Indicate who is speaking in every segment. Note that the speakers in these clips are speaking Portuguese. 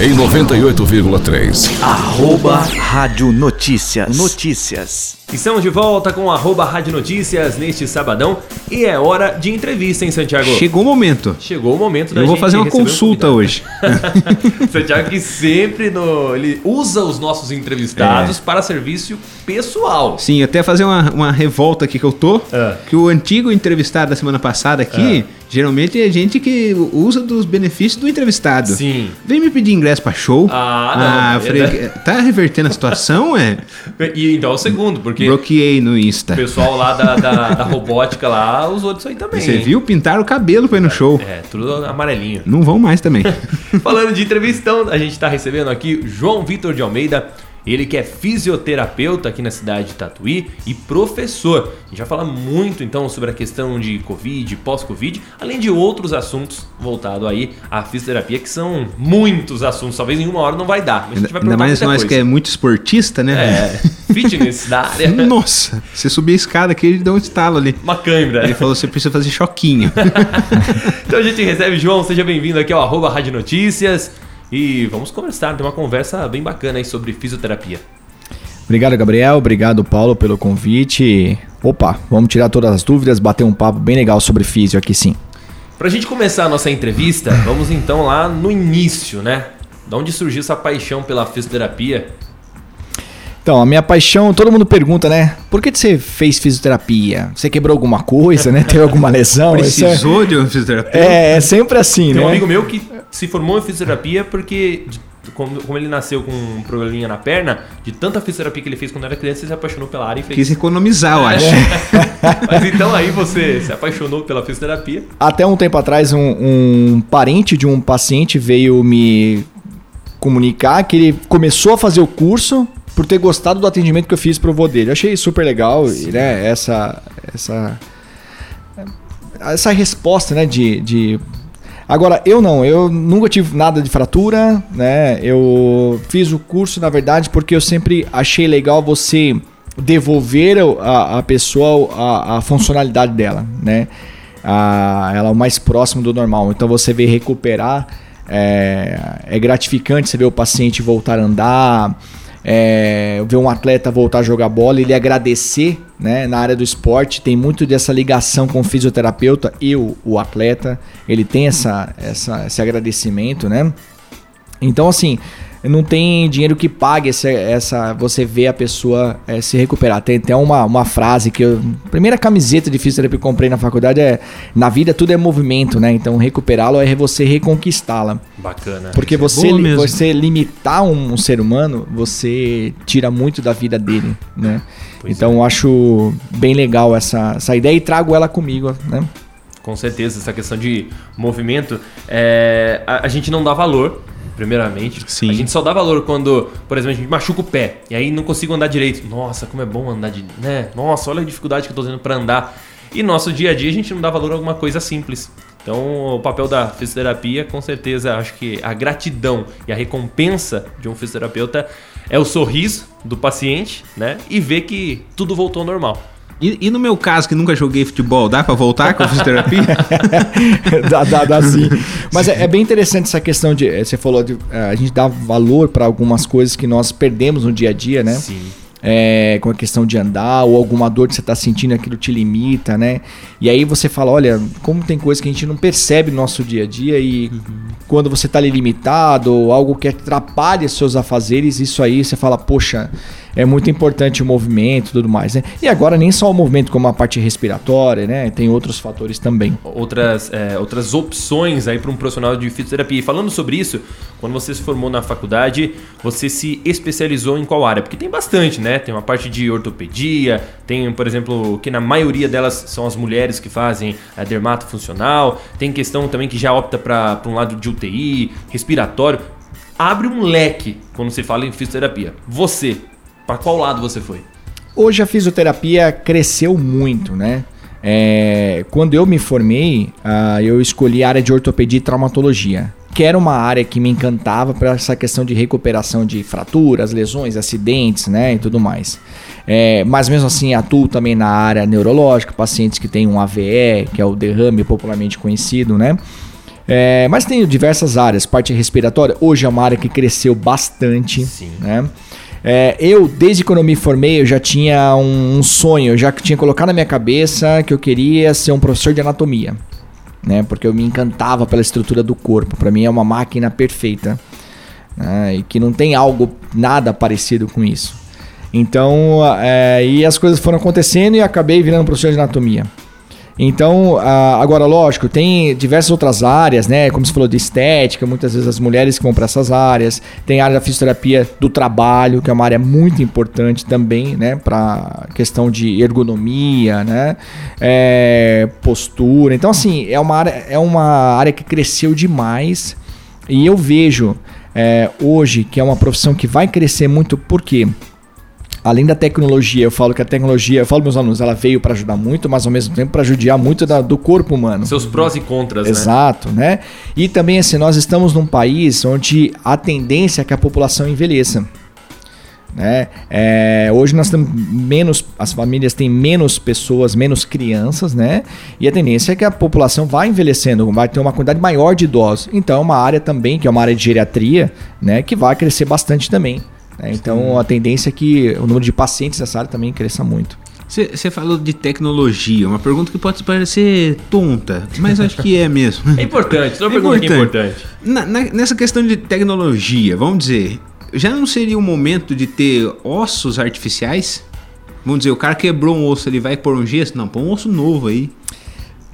Speaker 1: em 98,3.
Speaker 2: Arroba Rádio Notícias. Notícias.
Speaker 3: Estamos de volta com arroba Rádio Notícias neste sabadão e é hora de entrevista, hein, Santiago?
Speaker 4: Chegou o momento.
Speaker 3: Chegou o momento da
Speaker 4: Eu vou fazer uma
Speaker 3: um
Speaker 4: consulta
Speaker 3: convidado.
Speaker 4: hoje.
Speaker 3: Santiago que sempre no, ele usa os nossos
Speaker 4: É.
Speaker 3: entrevistados para serviço pessoal.
Speaker 4: Sim, até fazer uma, uma revolta aqui que eu tô.
Speaker 3: Ah.
Speaker 4: Que o antigo entrevistado da semana passada aqui, geralmente é gente que usa dos benefícios do entrevistado.
Speaker 3: Sim.
Speaker 4: Vem me pedir ingresso pra show.
Speaker 3: Ah, não,
Speaker 4: Ah,
Speaker 3: é,
Speaker 4: falei, tá revertendo a situação, é?
Speaker 3: E então é o segundo, porque
Speaker 4: Bloqueei no Insta.
Speaker 3: o pessoal lá da, da, da robótica lá usou disso aí também.
Speaker 4: Você
Speaker 3: hein?
Speaker 4: viu? Pintaram o cabelo pra ir no show.
Speaker 3: É, tudo amarelinho.
Speaker 4: Não vão mais também.
Speaker 3: Falando de entrevistão, a gente está recebendo aqui João Vitor de Almeida. Ele que é fisioterapeuta aqui na cidade de Tatuí e professor. A gente vai falar muito então sobre a questão de Covid, pós-Covid, além de outros assuntos voltados aí à fisioterapia, que são muitos assuntos. Talvez em uma hora não vai dar, mas a gente vai
Speaker 4: Ainda mais nós que é
Speaker 3: coisa.
Speaker 4: muito esportista, né?
Speaker 3: É, fitness da área.
Speaker 4: Nossa, você subir a escada aqui, ele deu um estalo ali.
Speaker 3: Uma câimbra.
Speaker 4: Ele falou, você precisa fazer choquinho.
Speaker 3: Então a gente recebe, João, seja bem-vindo aqui ao arroba Rádio Notícias. E vamos conversar, ter uma conversa bem bacana aí sobre fisioterapia.
Speaker 5: Obrigado, Gabriel. Obrigado, Paulo, pelo convite. Opa, vamos tirar todas as dúvidas, bater um papo bem legal sobre físio aqui sim.
Speaker 3: Pra gente começar a nossa entrevista, vamos então lá no início, né? Da onde surgiu essa paixão pela fisioterapia?
Speaker 5: Então, a minha paixão, todo mundo pergunta, né? Por que você fez fisioterapia? Você quebrou alguma coisa, né? Teve alguma lesão? É-
Speaker 4: Precisou de um fisioterapeuta?
Speaker 5: é, é sempre assim,
Speaker 3: Tem um
Speaker 5: né?
Speaker 3: amigo meu que se formou em fisioterapia porque, como, como ele nasceu com um probleminha na perna, de tanta fisioterapia que ele fez quando era criança, ele se apaixonou pela área e fez.
Speaker 4: Quis economizar, eu acho.
Speaker 3: Mas então aí você se apaixonou pela fisioterapia.
Speaker 5: Até um tempo atrás, um, um parente de um paciente veio me comunicar que ele começou a fazer o curso por ter gostado do atendimento que eu fiz pro vô dele. Eu achei super legal, e, né? Essa, essa, essa resposta, né? De, de... Agora, eu não, eu nunca tive nada de fratura, né? Eu fiz o curso, na verdade, porque eu sempre achei legal você devolver a, a pessoa a, a funcionalidade dela, né? A, ela é o mais próximo do normal. Então você vê recuperar, é, é gratificante você ver o paciente voltar a andar, é, ver um atleta voltar a jogar bola, ele agradecer, né? Na área do esporte tem muito dessa ligação com o fisioterapeuta e o, o atleta, ele tem essa, essa, esse agradecimento, né? Então, assim, não tem dinheiro que pague essa, essa você ver a pessoa eh, se recuperar. Tem até uma, uma frase que eu. Primeira camiseta de fisioterapia que eu comprei na faculdade é: Na vida tudo é movimento, né? Então recuperá-lo é você reconquistá-la.
Speaker 3: Bacana.
Speaker 5: Porque
Speaker 4: Isso é
Speaker 5: você, li-
Speaker 4: mesmo.
Speaker 5: você limitar um, um ser humano, você tira muito da vida dele, né?
Speaker 3: Pois
Speaker 5: então eu acho bem legal essa, essa ideia e trago ela comigo, né?
Speaker 3: Com certeza, essa questão de movimento, é, a, a gente não dá valor, primeiramente.
Speaker 4: Sim.
Speaker 3: A gente só dá valor quando, por exemplo, a gente machuca o pé e aí não consigo andar direito. Nossa, como é bom andar de. Né? Nossa, olha a dificuldade que eu tô tendo pra andar. E no nosso dia a dia a gente não dá valor a alguma coisa simples. Então, o papel da fisioterapia, com certeza, acho que a gratidão e a recompensa de um fisioterapeuta é o sorriso do paciente, né? E ver que tudo voltou ao normal.
Speaker 4: E, e no meu caso, que nunca joguei futebol, dá pra voltar com a fisioterapia?
Speaker 5: dá, dá, dá sim. Mas é, é bem interessante essa questão de. eh, Você falou de. eh, A gente dá valor para algumas coisas que nós perdemos no dia a dia, né?
Speaker 3: Sim.
Speaker 5: É, com a questão de andar ou alguma dor que você está sentindo, aquilo te limita, né? E aí você fala, olha, como tem coisa que a gente não percebe no nosso dia a dia e quando você está ali limitado ou algo que atrapalha seus afazeres, isso aí você fala, poxa, é muito importante o movimento e tudo mais, né? E agora nem só o movimento, como a parte respiratória, né? Tem outros fatores também.
Speaker 3: outras, é, outras opções aí para um profissional de fisioterapia. E falando sobre isso, quando você se formou na faculdade, você se especializou em qual área? Porque tem bastante, né? Tem uma parte de ortopedia, tem, por exemplo, que na maioria delas são as mulheres que fazem a dermato funcional, tem questão também que já opta para um lado de UTI, respiratório. Abre um leque quando se fala em fisioterapia. Você, para qual lado você foi?
Speaker 5: Hoje a fisioterapia cresceu muito, né? É, quando eu me formei, ah, eu escolhi a área de ortopedia e traumatologia, que era uma área que me encantava para essa questão de recuperação de fraturas, lesões, acidentes, né, e tudo mais. É, mas mesmo assim atuo também na área neurológica, pacientes que têm um AVE, que é o derrame popularmente conhecido, né? É, mas tem diversas áreas, parte respiratória. Hoje é uma área que cresceu bastante.
Speaker 3: Sim.
Speaker 5: Né? É, eu, desde quando eu me formei, eu já tinha um, um sonho, eu já tinha colocado na minha cabeça que eu queria ser um professor de anatomia. Né? Porque eu me encantava pela estrutura do corpo. Para mim é uma máquina perfeita. né? E que não tem algo nada parecido com isso. Então, é, e as coisas foram acontecendo e acabei virando professor de anatomia. Então, agora, lógico, tem diversas outras áreas, né? Como você falou de estética, muitas vezes as mulheres que vão para essas áreas. Tem a área da fisioterapia do trabalho, que é uma área muito importante também, né? Para questão de ergonomia, né? É, postura. Então, assim, é uma, área, é uma área que cresceu demais. E eu vejo é, hoje que é uma profissão que vai crescer muito, por quê? Além da tecnologia, eu falo que a tecnologia, eu falo meus alunos, ela veio para ajudar muito, mas ao mesmo tempo para judiar muito da- do corpo humano.
Speaker 3: Seus prós e contras, né?
Speaker 5: Exato, né? E também assim, nós estamos num país onde a tendência é que a população envelheça. Né? É, hoje nós temos menos, as famílias têm menos pessoas, menos crianças, né? E a tendência é que a população vai envelhecendo, vai ter uma quantidade maior de idosos. Então é uma área também, que é uma área de geriatria, né? Que vai crescer bastante também. Né? Então a tendência é que o número de pacientes nessa área também cresça muito.
Speaker 6: Você falou de tecnologia, uma pergunta que pode parecer tonta, mas acho que é mesmo.
Speaker 3: É importante, só uma pergunta que é importante.
Speaker 6: Na- na- nessa questão de tecnologia, vamos dizer, já não seria o momento de ter ossos artificiais? Vamos dizer, o cara quebrou um osso, ele vai pôr um gesso? Não, põe um osso novo aí.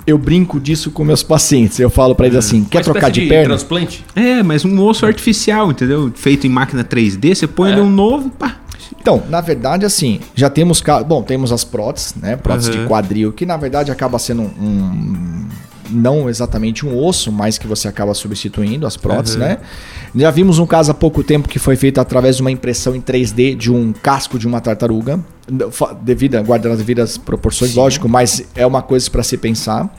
Speaker 5: Eu brinco disso com meus pacientes. Eu falo para eles assim: quer
Speaker 3: Uma
Speaker 5: trocar
Speaker 3: espécie
Speaker 5: de perna?
Speaker 3: transplante?
Speaker 6: É, mas um osso artificial, entendeu? Feito em máquina 3D, você põe
Speaker 3: É.
Speaker 6: ele um novo, pá.
Speaker 5: Então, na verdade, assim, já temos. Bom, temos as próteses, né? Prótese
Speaker 6: Uhum.
Speaker 5: de quadril, que na verdade acaba sendo um. Não exatamente um osso, mas que você acaba substituindo as próteses,
Speaker 6: Uhum.
Speaker 5: né? Já vimos um caso há pouco tempo que foi feito através de uma impressão em 3D de um casco de uma tartaruga, devido, guardando as devidas proporções, lógico, mas é uma coisa para se pensar.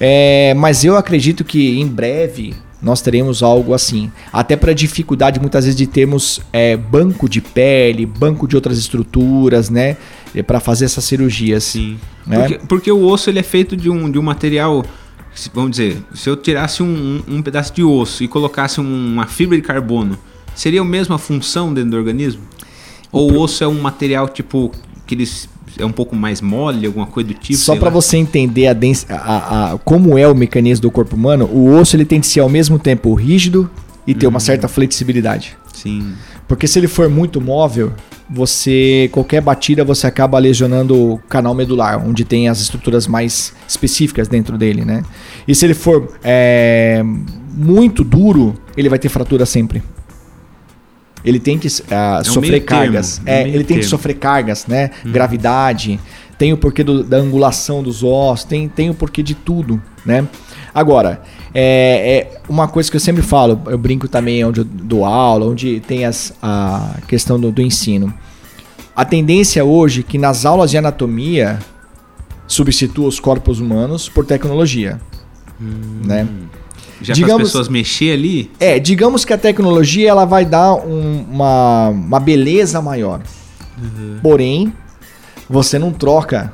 Speaker 5: É, mas eu acredito que em breve nós teremos algo assim. Até para dificuldade muitas vezes de termos é, banco de pele, banco de outras estruturas, né? Para fazer essas cirurgias.
Speaker 6: Sim.
Speaker 5: Né?
Speaker 6: Porque, porque o osso ele é feito de um, de um material. Vamos dizer, se eu tirasse um, um- um pedaço de osso e colocasse um- uma fibra de carbono, seria a mesma função dentro do organismo? Ou o osso é um material tipo que eles é um pouco mais mole, alguma coisa do tipo?
Speaker 5: Só para você entender a, dens- a- a- como é o mecanismo do corpo humano, o osso ele tem que ser ao mesmo tempo rígido e ter uma certa flexibilidade.
Speaker 6: Sim.
Speaker 5: Porque se ele for muito móvel, você qualquer batida você acaba lesionando o canal medular, onde tem as estruturas mais específicas dentro dele, né? E se ele for é, muito duro, ele vai ter fratura sempre. Ele tem que ah,
Speaker 6: um
Speaker 5: sofrer
Speaker 6: meio termo,
Speaker 5: cargas.
Speaker 6: é
Speaker 5: É, ele tem que
Speaker 6: termo.
Speaker 5: sofrer cargas, né? Gravidade. Tem o porquê do- da angulação dos ossos, tem, tem o porquê de tudo, né? Agora, é, é uma coisa que eu sempre falo, eu brinco também onde eu dou aula, onde tem as, a questão do, do ensino. A tendência hoje é que nas aulas de anatomia substitua os corpos humanos por tecnologia, né?
Speaker 6: Já
Speaker 5: Digamos-
Speaker 6: as pessoas mexer ali,
Speaker 5: É, digamos que a tecnologia ela vai dar um- uma, uma beleza maior. Porém, você não troca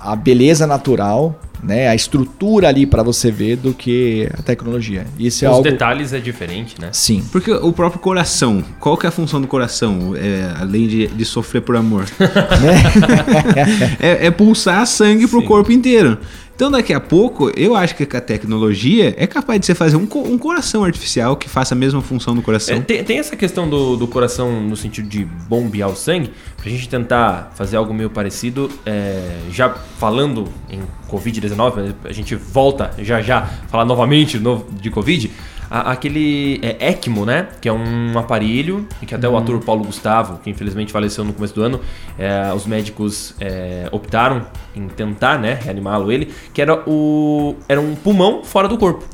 Speaker 5: a beleza natural, né, a estrutura ali para você ver do que a tecnologia. Isso é
Speaker 3: Os
Speaker 5: algo
Speaker 3: detalhes é diferente, né?
Speaker 5: sim.
Speaker 6: porque o próprio coração, qual que é a função do coração, é, além de, de sofrer por amor? é, é pulsar sangue pro
Speaker 3: Sim.
Speaker 6: corpo inteiro. Então daqui a pouco, eu acho que a tecnologia é capaz de você fazer um, co- um coração artificial que faça a mesma função do coração.
Speaker 3: É, tem, tem essa questão do, do coração no sentido de bombear o sangue, pra gente tentar fazer algo meio parecido, é, já falando em Covid-19, mas a gente volta já já falar novamente no- de Covid, a- aquele é, ECMO, né? Que é um aparelho, e que até o ator Paulo Gustavo, que infelizmente faleceu no começo do ano, é, os médicos é, optaram em tentar, né, reanimá-lo ele, que era o era um pulmão fora do corpo.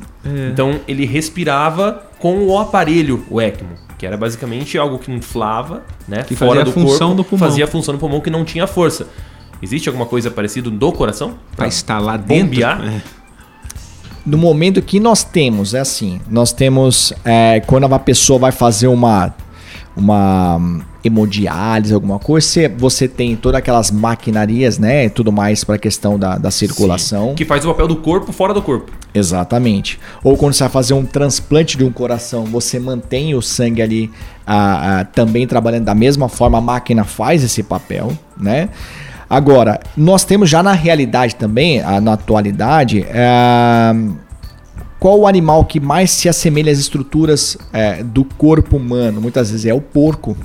Speaker 3: Então ele respirava com o aparelho, o ECMO, que era basicamente algo que inflava, né,
Speaker 6: Que
Speaker 3: fora
Speaker 6: fazia
Speaker 3: do
Speaker 6: a função
Speaker 3: corpo,
Speaker 6: do pulmão.
Speaker 3: fazia a função do pulmão que não tinha força. Existe alguma coisa parecida do coração?
Speaker 6: Pra estar lá dentro.
Speaker 3: bombear?
Speaker 6: é.
Speaker 5: No momento que nós temos, é assim, nós temos é, quando uma pessoa vai fazer uma uma hemodiálise, alguma coisa, você, você tem todas aquelas maquinarias, né, e tudo mais para a questão da, da circulação.
Speaker 3: Que faz o papel do corpo fora do corpo.
Speaker 5: Exatamente. Ou quando você vai fazer um transplante de um coração, você mantém o sangue ali ah, ah, também trabalhando da mesma forma, a máquina faz esse papel, né? Agora, nós temos já na realidade também, na atualidade, ah, qual o animal que mais se assemelha às estruturas eh, do corpo humano? Muitas vezes é o porco.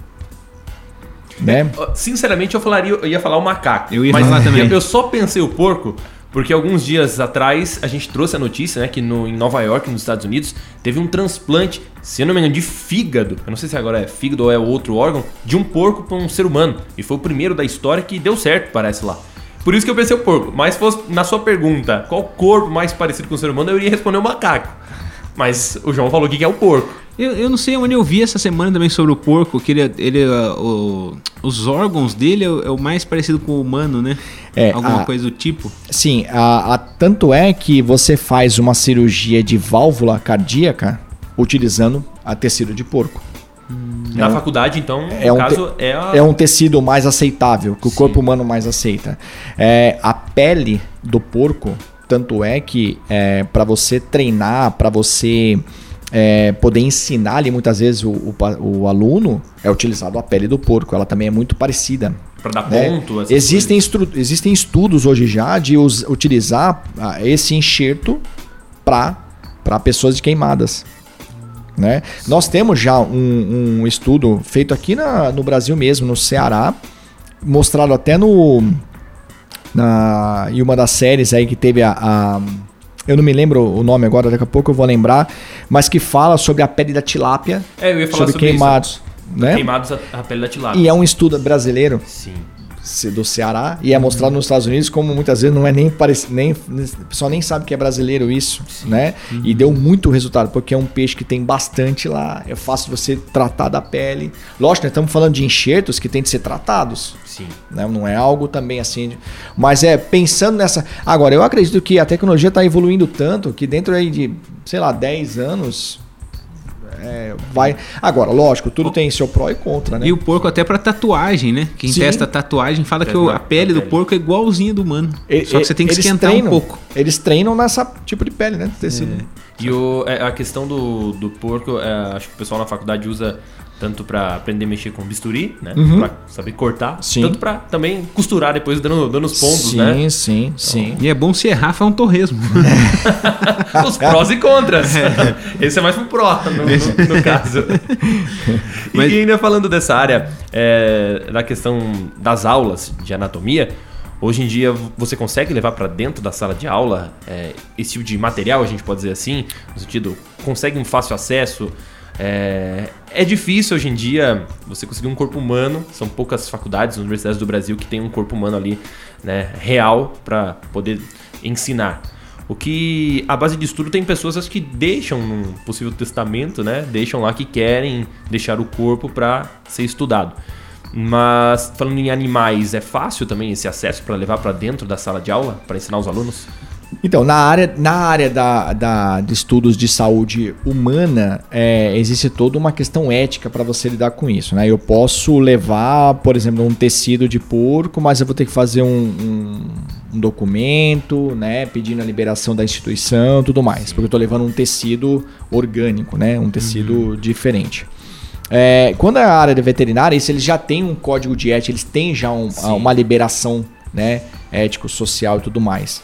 Speaker 5: Né?
Speaker 3: Ó, Sinceramente, eu falaria, eu ia falar o macaco.
Speaker 6: Eu ia
Speaker 3: mas
Speaker 6: falar também.
Speaker 3: Eu só pensei o porco porque alguns dias atrás a gente trouxe a notícia, né, que no, em Nova York, nos Estados Unidos, teve um transplante, se eu não me engano, de fígado. Eu não sei se agora é fígado ou é outro órgão, de um porco para um ser humano. E foi o primeiro da história que deu certo, parece lá. Por isso que eu pensei o porco. Mas fosse na sua pergunta, qual corpo mais parecido com o ser humano, eu iria responder o macaco. Mas o João falou que é o porco.
Speaker 6: Eu, eu não sei onde eu vi essa semana também sobre o porco, que ele, ele ah, o- os órgãos dele é o, é o mais parecido com o humano, né?
Speaker 5: É,
Speaker 6: Alguma
Speaker 5: a-
Speaker 6: coisa do tipo.
Speaker 5: Sim, a, a- tanto é que você faz uma cirurgia de válvula cardíaca utilizando a tecido de porco.
Speaker 3: Na faculdade, então,
Speaker 5: É
Speaker 3: no
Speaker 5: um,
Speaker 3: caso,
Speaker 5: te-
Speaker 3: é a...
Speaker 5: é um tecido mais aceitável, que o corpo humano mais aceita. É, a pele do porco, tanto é que é, para você treinar, para você é, poder ensinar ali muitas vezes o, o o aluno, é utilizado a pele do porco. Ela também é muito parecida.
Speaker 3: Pra dar
Speaker 5: né?
Speaker 3: ponto.
Speaker 5: Existem, existem estudos hoje já de us- utilizar ah, esse enxerto para pessoas de queimadas. Né? Nós temos já um, um estudo feito aqui na- no Brasil mesmo, no Ceará, mostrado até no na, em uma das séries aí que teve a, a- eu não me lembro o nome agora, daqui a pouco eu vou lembrar, mas que fala sobre a pele da tilápia,
Speaker 3: É, eu ia falar
Speaker 5: sobre,
Speaker 3: sobre,
Speaker 5: queimados,
Speaker 3: isso.
Speaker 5: né?
Speaker 3: Queimados a, a pele da tilápia.
Speaker 5: E é um estudo brasileiro
Speaker 3: Sim.
Speaker 5: Do Ceará e é mostrado nos Estados Unidos como muitas vezes não é nem parecido, nem pessoal nem sabe que é brasileiro isso, né? E deu muito resultado porque é um peixe que tem bastante lá, é fácil você tratar da pele. Lógico, nós estamos falando de enxertos que têm de ser tratados,
Speaker 3: Sim.
Speaker 5: né? Não é algo também assim, de- mas é pensando nessa. Agora eu acredito que a tecnologia está evoluindo tanto que dentro aí de, sei lá, 10 anos é, vai. Agora, lógico, tudo tem seu pró e contra, né?
Speaker 6: E o porco até pra tatuagem, né? Quem
Speaker 5: Sim.
Speaker 6: testa tatuagem fala que
Speaker 3: É,
Speaker 6: o- a pele do
Speaker 3: pele.
Speaker 6: porco é igualzinha do humano.
Speaker 5: E-
Speaker 6: Só que você tem que
Speaker 5: eles
Speaker 6: esquentar
Speaker 5: treinam,
Speaker 6: um pouco.
Speaker 5: Eles treinam nessa tipo de pele, né? Tecido.
Speaker 3: E o, é, a questão do, do porco, é, acho que o pessoal na faculdade usa tanto pra aprender a mexer com bisturi, né? Pra saber cortar.
Speaker 5: Uhum. Sim.
Speaker 3: Tanto pra também costurar depois, dando, dando os pontos,
Speaker 5: sim,
Speaker 3: né?
Speaker 5: sim, sim.
Speaker 6: E é bom se errar, faz um torresmo.
Speaker 3: Os prós e contras. Esse é mais pro pró, no, no- no caso.
Speaker 6: Mas-
Speaker 3: E ainda falando dessa área, é, da questão das aulas de anatomia, hoje em dia você consegue levar para dentro da sala de aula é, esse tipo de material, a gente pode dizer assim, no sentido, consegue um fácil acesso. É, é difícil hoje em dia você conseguir um corpo humano, são poucas faculdades, universidades do Brasil que tem um corpo humano ali né, real para poder ensinar. O que a base de estudo tem pessoas acho que deixam num possível testamento, né? Deixam lá que querem deixar o corpo para ser estudado. Mas falando em animais, é fácil também esse acesso para levar para dentro da sala de aula para ensinar os alunos?
Speaker 5: Então, na área, na área da, da- de estudos de saúde humana, é, existe toda uma questão ética para você lidar com isso. Né? Eu posso levar, por exemplo, um tecido de porco, mas eu vou ter que fazer um, um- um documento, né? pedindo a liberação da instituição tudo mais. Porque eu estou levando um tecido orgânico, né? um tecido diferente. É, quando é a área de veterinária, isso eles já têm um código de ética, eles têm já um- uma liberação né, ético-social e tudo mais.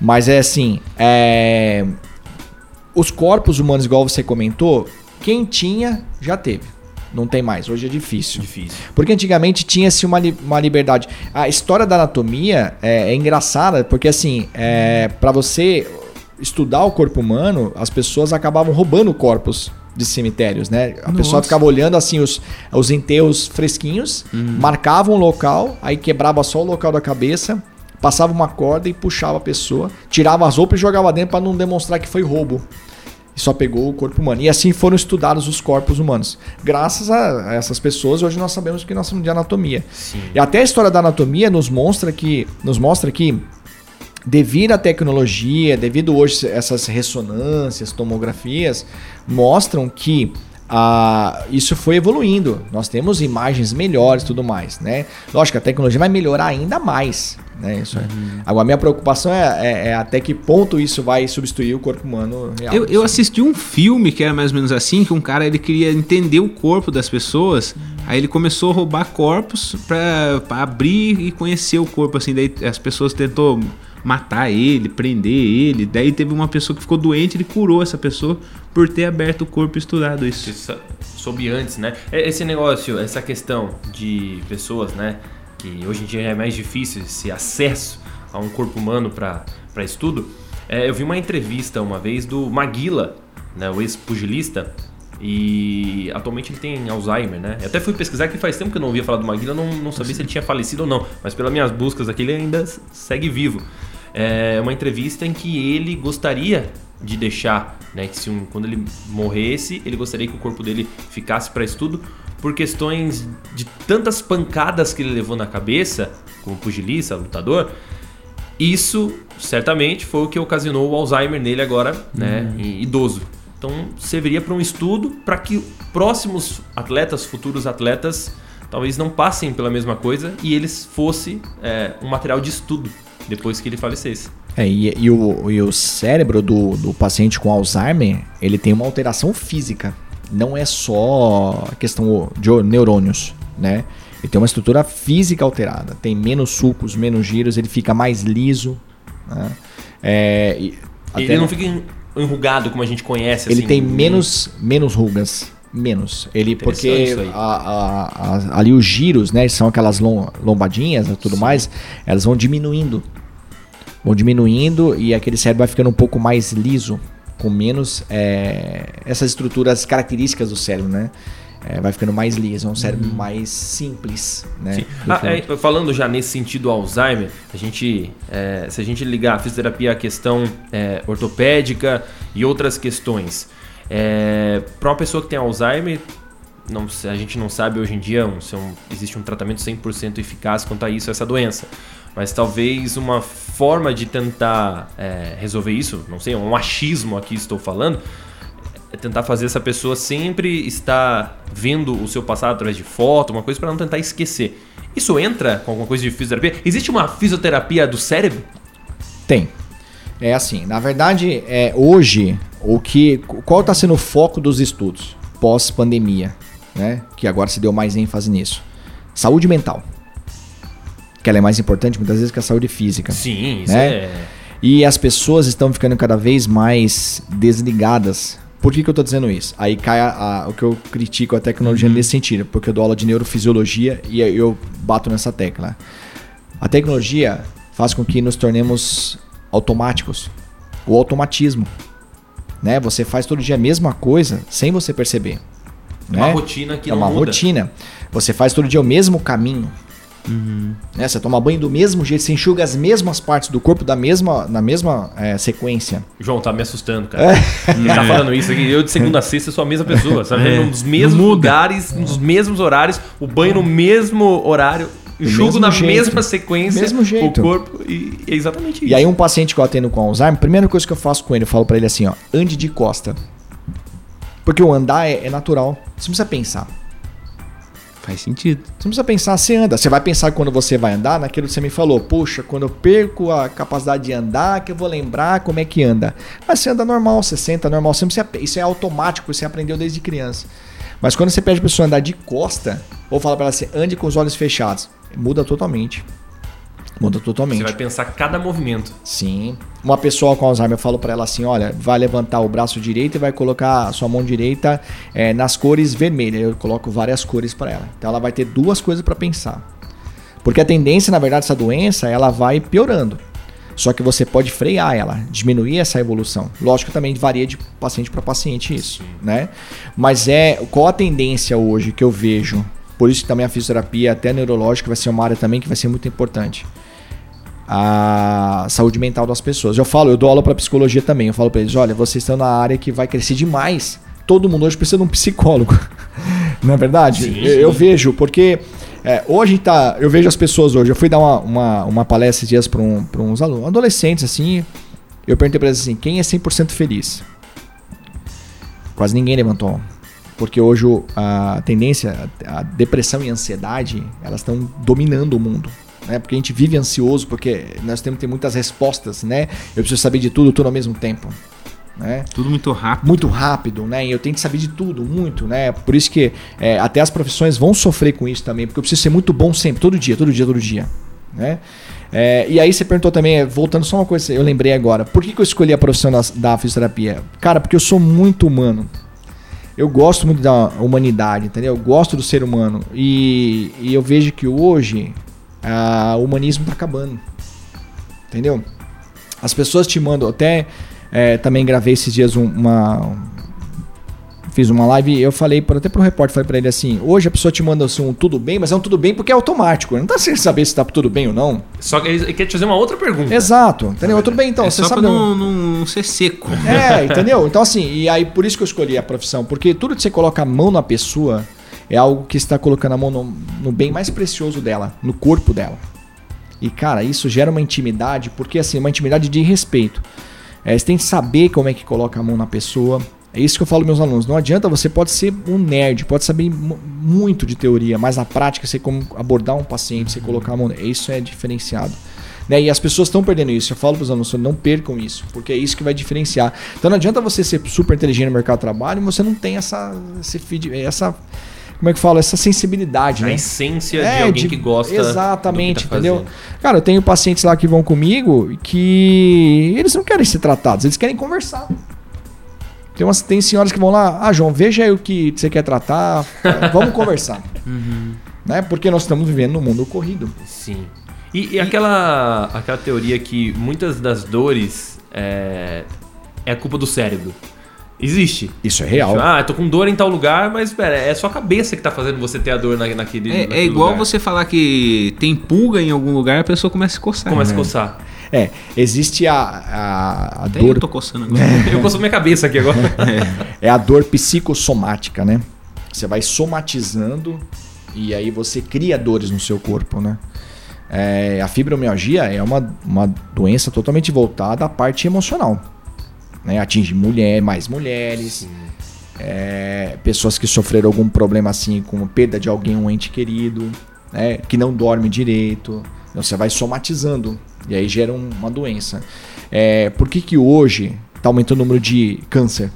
Speaker 5: Mas é assim, é, os corpos humanos, igual você comentou, quem tinha, já teve. Não tem mais, hoje é difícil.
Speaker 3: Difícil.
Speaker 5: Porque antigamente tinha-se uma, uma liberdade. A história da anatomia é, é engraçada, porque assim, é, para você estudar o corpo humano, as pessoas acabavam roubando corpos de cemitérios, né? A pessoa
Speaker 6: Nossa.
Speaker 5: ficava olhando assim os, os enterros fresquinhos, marcava um local, aí quebrava só o local da cabeça, passava uma corda e puxava a pessoa, tirava as roupas e jogava dentro para não demonstrar que foi roubo e só pegou o corpo humano. E assim foram estudados os corpos humanos. Graças a essas pessoas, hoje nós sabemos que nós chamamos de anatomia.
Speaker 3: Sim.
Speaker 5: E até a história da anatomia nos mostra que, nos mostra que devido à tecnologia, devido hoje essas ressonâncias, tomografias, mostram que ah, isso foi evoluindo. Nós temos imagens melhores e tudo mais, né? Lógico, a tecnologia vai melhorar ainda mais, Né? Isso é. Agora, a minha preocupação é, é- é até que ponto isso vai substituir o corpo humano real.
Speaker 6: Eu, eu assisti um filme que era mais ou menos assim, que um cara ele queria entender o corpo das pessoas, aí ele começou a roubar corpos pra, pra abrir e conhecer o corpo, assim, daí as pessoas tentou matar ele, prender ele, daí teve uma pessoa que ficou doente, ele curou essa pessoa por ter aberto o corpo e estudado isso.
Speaker 3: Soube antes, né? É, Esse negócio, essa questão de pessoas, né? Que hoje em dia é mais difícil esse acesso a um corpo humano para estudo. É, eu vi uma entrevista uma vez do Maguila, né? O ex-pugilista. E atualmente ele tem Alzheimer, né? Eu até fui pesquisar que faz tempo que eu não ouvia falar do Maguila, não, não sabia se ele tinha falecido ou não. Mas pelas minhas buscas aqui, ele ainda segue vivo. É uma entrevista em que ele gostaria de deixar, né, que se um, quando ele morresse, ele gostaria que o corpo dele ficasse para estudo por questões de tantas pancadas que ele levou na cabeça, como pugilista, lutador. Isso certamente foi o que ocasionou o Alzheimer nele agora, né, em idoso. Então serviria para um estudo para que próximos atletas, futuros atletas, talvez não passem pela mesma coisa e eles fosse é, um material de estudo depois que ele falecesse.
Speaker 5: É, e, e o, e o cérebro do, do paciente com Alzheimer, ele tem uma alteração física. Não é só questão de neurônios, né? Ele tem uma estrutura física alterada. Tem menos sulcos, menos giros, ele fica mais liso. Né? É, e
Speaker 3: ele não fica en- enrugado como a gente conhece.
Speaker 5: ele
Speaker 3: assim,
Speaker 5: tem
Speaker 3: no-
Speaker 5: menos, menos rugas. Menos. Ele, porque a- a- a- ali os giros, né? São aquelas lom- lombadinhas e tudo mais, elas vão diminuindo. Vão diminuindo e aquele cérebro vai ficando um pouco mais liso, com menos é, essas estruturas características do cérebro, né? É, vai ficando mais liso, é um cérebro mais simples, né?
Speaker 3: Ah, é, falando já nesse sentido Alzheimer, a gente, é, se a gente ligar a fisioterapia à questão é, ortopédica e outras questões, para uma pessoa que tem Alzheimer, não, a gente não sabe hoje em dia se um- existe um tratamento 100% eficaz quanto a isso, essa doença. Mas talvez uma forma de tentar é, resolver isso, não sei, um achismo aqui estou falando, é tentar fazer essa pessoa sempre estar vendo o seu passado através de foto, uma coisa para não tentar esquecer. Isso entra com alguma coisa de fisioterapia? Existe uma fisioterapia do cérebro?
Speaker 5: Tem. É assim, na verdade, é, hoje, o que, qual está sendo o foco dos estudos pós-pandemia, né? Que agora se deu mais ênfase nisso. Saúde mental. Que ela é mais importante muitas vezes que a saúde física.
Speaker 3: Sim, isso
Speaker 5: Né?
Speaker 3: é.
Speaker 5: E as pessoas estão ficando cada vez mais desligadas. Por que, que eu tô dizendo isso? Aí cai a- a- o que eu critico a tecnologia nesse sentido, porque eu dou aula de neurofisiologia e eu bato nessa tecla. A tecnologia faz com que nos tornemos automáticos. O automatismo. Né? Você faz todo dia a mesma coisa sem você perceber.
Speaker 3: É uma
Speaker 5: né?
Speaker 3: rotina que
Speaker 5: é
Speaker 3: não
Speaker 5: uma
Speaker 3: muda.
Speaker 5: rotina. Você faz todo dia o mesmo caminho. Né? Você toma banho do mesmo jeito, você enxuga as mesmas partes do corpo da mesma, na mesma eh, sequência.
Speaker 3: João, tá me assustando, cara. Ele tá falando isso aqui. Eu de segunda a sexta sou a mesma pessoa, sabe?
Speaker 6: É.
Speaker 3: Nos mesmos
Speaker 6: muda.
Speaker 3: lugares, nos mesmos horários, o banho no mesmo horário, enxugo
Speaker 5: mesmo
Speaker 3: na
Speaker 5: jeito.
Speaker 3: mesma sequência
Speaker 5: Mesmo jeito.
Speaker 3: o corpo e é exatamente isso.
Speaker 5: E aí um paciente que eu atendo com Alzheimer, a primeira coisa que eu faço com ele, eu falo pra ele assim, ó, ande de costa. Porque o andar é, é natural. Você não precisa pensar.
Speaker 6: Faz sentido.
Speaker 5: Você não precisa pensar, você anda. Você vai pensar quando você vai andar naquilo que você me falou. Puxa, quando eu perco a capacidade de andar, que eu vou lembrar como é que anda. Mas você anda normal, você senta normal. Você precisa, isso é automático, você aprendeu desde criança. Mas quando você pede a pessoa andar de costa, ou fala pra ela assim, ande com os olhos fechados, muda totalmente. Muda totalmente.
Speaker 3: Você vai pensar cada movimento.
Speaker 5: Sim. Uma pessoa com Alzheimer, eu falo pra ela assim: olha, vai levantar o braço direito e vai colocar a sua mão direita eh, nas cores vermelhas. Eu coloco várias cores pra ela. Então ela vai ter duas coisas pra pensar. Porque a tendência, na verdade, dessa doença, ela vai piorando. Só que você pode frear ela, diminuir essa evolução. Lógico que também varia de paciente para paciente isso, né? Mas é qual a tendência hoje que eu vejo? Por isso que também a fisioterapia, até a neurológica, vai ser uma área também que vai ser muito importante a saúde mental das pessoas. Eu falo, eu dou aula para psicologia também. Eu falo para eles, olha, vocês estão na área que vai crescer demais. Todo mundo hoje precisa de um psicólogo. Não é verdade?
Speaker 3: Sim,
Speaker 5: eu, eu
Speaker 3: sim.
Speaker 5: vejo, porque é, hoje tá. Eu vejo as pessoas hoje. Eu fui dar uma, uma, uma palestra esses dias para um, pra uns alunos, adolescentes, assim. Eu perguntei para eles assim: quem é 100% feliz? Quase ninguém levantou. Porque hoje a tendência, a depressão e a ansiedade, elas estão dominando o mundo. Né? Porque a gente vive ansioso, porque nós temos que ter muitas respostas, né? Eu preciso saber de tudo, tudo ao mesmo tempo, né?
Speaker 6: Tudo muito rápido.
Speaker 5: muito rápido, né? E eu tenho que saber de tudo, muito, né? Por isso que é, até as profissões vão sofrer com isso também, porque eu preciso ser muito bom sempre, todo dia, todo dia, todo dia, né? É, e aí você perguntou também, voltando só uma coisa, eu lembrei agora, por que, que eu escolhi a profissão da, da fisioterapia? Cara, porque eu sou muito humano. Eu gosto muito da humanidade, entendeu? Eu gosto do ser humano. E, e eu vejo que hoje ah, o humanismo tá acabando. Entendeu? As pessoas te mandam, até é, também gravei esses dias um- uma. Fiz uma live e eu falei pra- até pro repórter, falei pra ele assim: hoje a pessoa te manda assim, um tudo bem, mas é um tudo bem porque é automático. Não tá sem saber se tá tudo bem ou não.
Speaker 3: Só que ele ele quer te fazer uma outra pergunta.
Speaker 5: Exato, entendeu? Tudo bem então,
Speaker 6: é
Speaker 5: você
Speaker 6: só
Speaker 5: sabe.
Speaker 6: pra
Speaker 5: não-
Speaker 6: não, não ser seco.
Speaker 5: É, entendeu? Então, assim, e aí por isso que eu escolhi a profissão, porque tudo que você coloca a mão na pessoa é algo que está colocando a mão no, no bem mais precioso dela, no corpo dela. E, cara, isso gera uma intimidade, porque, assim, uma intimidade de respeito. É, você tem que saber como é que coloca a mão na pessoa. É isso que eu falo meus alunos. Não adianta, você pode ser um nerd, pode saber mu- muito de teoria, mas na prática, você como abordar um paciente, você colocar a mão. Isso é diferenciado. Né? E as pessoas estão perdendo isso. Eu falo para os alunos, não percam isso, porque é isso que vai diferenciar. Então não adianta você ser super inteligente no mercado de trabalho e você não tem essa, esse feed, essa como é que fala, essa sensibilidade,
Speaker 3: A
Speaker 5: né?
Speaker 3: essência de
Speaker 5: É,
Speaker 3: alguém
Speaker 5: de-
Speaker 3: que gosta.
Speaker 5: Exatamente,
Speaker 3: do que tá
Speaker 5: entendeu?
Speaker 3: fazendo.
Speaker 5: Cara, eu tenho pacientes lá que vão comigo que eles não querem ser tratados, eles querem conversar. Tem, umas, tem senhoras que vão lá, ah, João, veja aí o que você quer tratar, vamos conversar. Né? Porque nós estamos vivendo num mundo corrido.
Speaker 3: Sim. E, e aquela, aquela teoria que muitas das dores é, é a culpa do cérebro. Existe.
Speaker 5: Isso é real.
Speaker 3: Ah, eu tô com dor em tal lugar, mas espera, é só a cabeça que tá fazendo você ter a dor na, naquele,
Speaker 6: É,
Speaker 3: naquele
Speaker 6: é igual
Speaker 3: lugar.
Speaker 6: você falar que tem pulga em algum lugar, a pessoa começa a se coçar.
Speaker 3: Começa a coçar.
Speaker 5: É, existe a, a, a
Speaker 6: Até
Speaker 5: dor
Speaker 6: eu tô coçando agora.
Speaker 3: Eu coço minha cabeça aqui agora.
Speaker 5: É a dor psicossomática, né? Você vai somatizando e aí você cria dores no seu corpo, né? É, a fibromialgia é uma, uma doença totalmente voltada à parte emocional. Né? Atinge mulher, mais mulheres, é, pessoas que sofreram algum problema assim, com perda de alguém, um ente querido, né? que não dorme direito. Então você vai somatizando e aí gera um- uma doença. É, por que, que hoje está aumentando o número de câncer?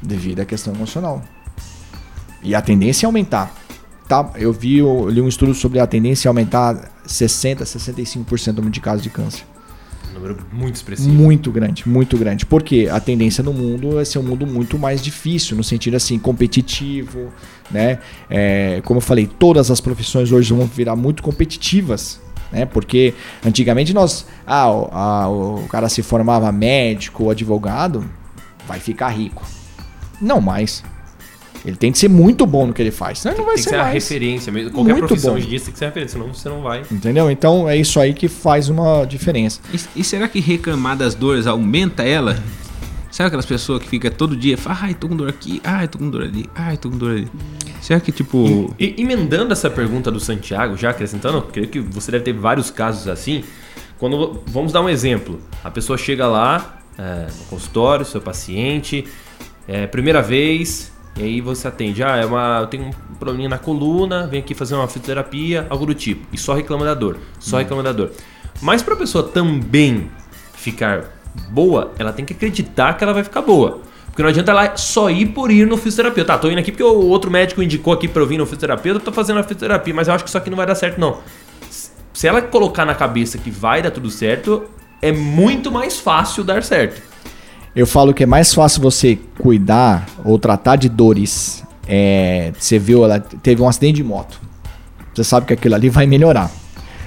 Speaker 5: devido à questão emocional. E a tendência é aumentar. Tá? Eu vi, eu li um estudo sobre a tendência a aumentar 60, 65% do número de casos de câncer.
Speaker 3: Número muito expressivo.
Speaker 5: Muito grande, muito grande. Porque a tendência no mundo é ser um mundo muito mais difícil, no sentido assim, competitivo, né? É, como eu falei, todas as profissões hoje vão virar muito competitivas. Né? Porque antigamente nós. Ah, o, a- o cara se formava médico ou advogado, vai ficar rico. Não mais. Ele tem que ser muito bom no que ele faz, senão ele não vai
Speaker 3: tem que
Speaker 5: ser
Speaker 3: ser a
Speaker 5: mais.
Speaker 3: referência mesmo. Qualquer
Speaker 5: Muito
Speaker 3: profissão
Speaker 5: bom.
Speaker 3: dia tem que ser a referência, senão você não vai.
Speaker 5: Entendeu? Então é isso aí que faz uma diferença.
Speaker 6: E, e será que reclamar das dores aumenta ela? Sabe aquelas pessoas que fica todo dia, fala, ai, tô com dor aqui, ai, tô com dor ali, ai, tô com dor ali. Será que, tipo,
Speaker 3: E emendando essa pergunta do Santiago, já acrescentando, eu creio que você deve ter vários casos assim. Quando vamos dar um exemplo, a pessoa chega lá é, no consultório, seu paciente, é, primeira vez, e aí você atende, ah, é uma, eu tenho um probleminha na coluna, vem aqui fazer uma fisioterapia, algo do tipo, e só reclama da dor, só reclama da dor. Mas para a pessoa também ficar boa, ela tem que acreditar que ela vai ficar boa. Porque não adianta ela só ir por ir no fisioterapeuta. Tá, tô indo aqui porque o outro médico indicou aqui pra eu vir no fisioterapeuta, eu tô fazendo a fisioterapia, mas eu acho que isso aqui não vai dar certo, não. Se ela colocar na cabeça que vai dar tudo certo, é muito mais fácil dar certo.
Speaker 5: Eu falo que é mais fácil você cuidar ou tratar de dores. É, você viu, ela teve um acidente de moto. Você sabe que aquilo ali vai melhorar.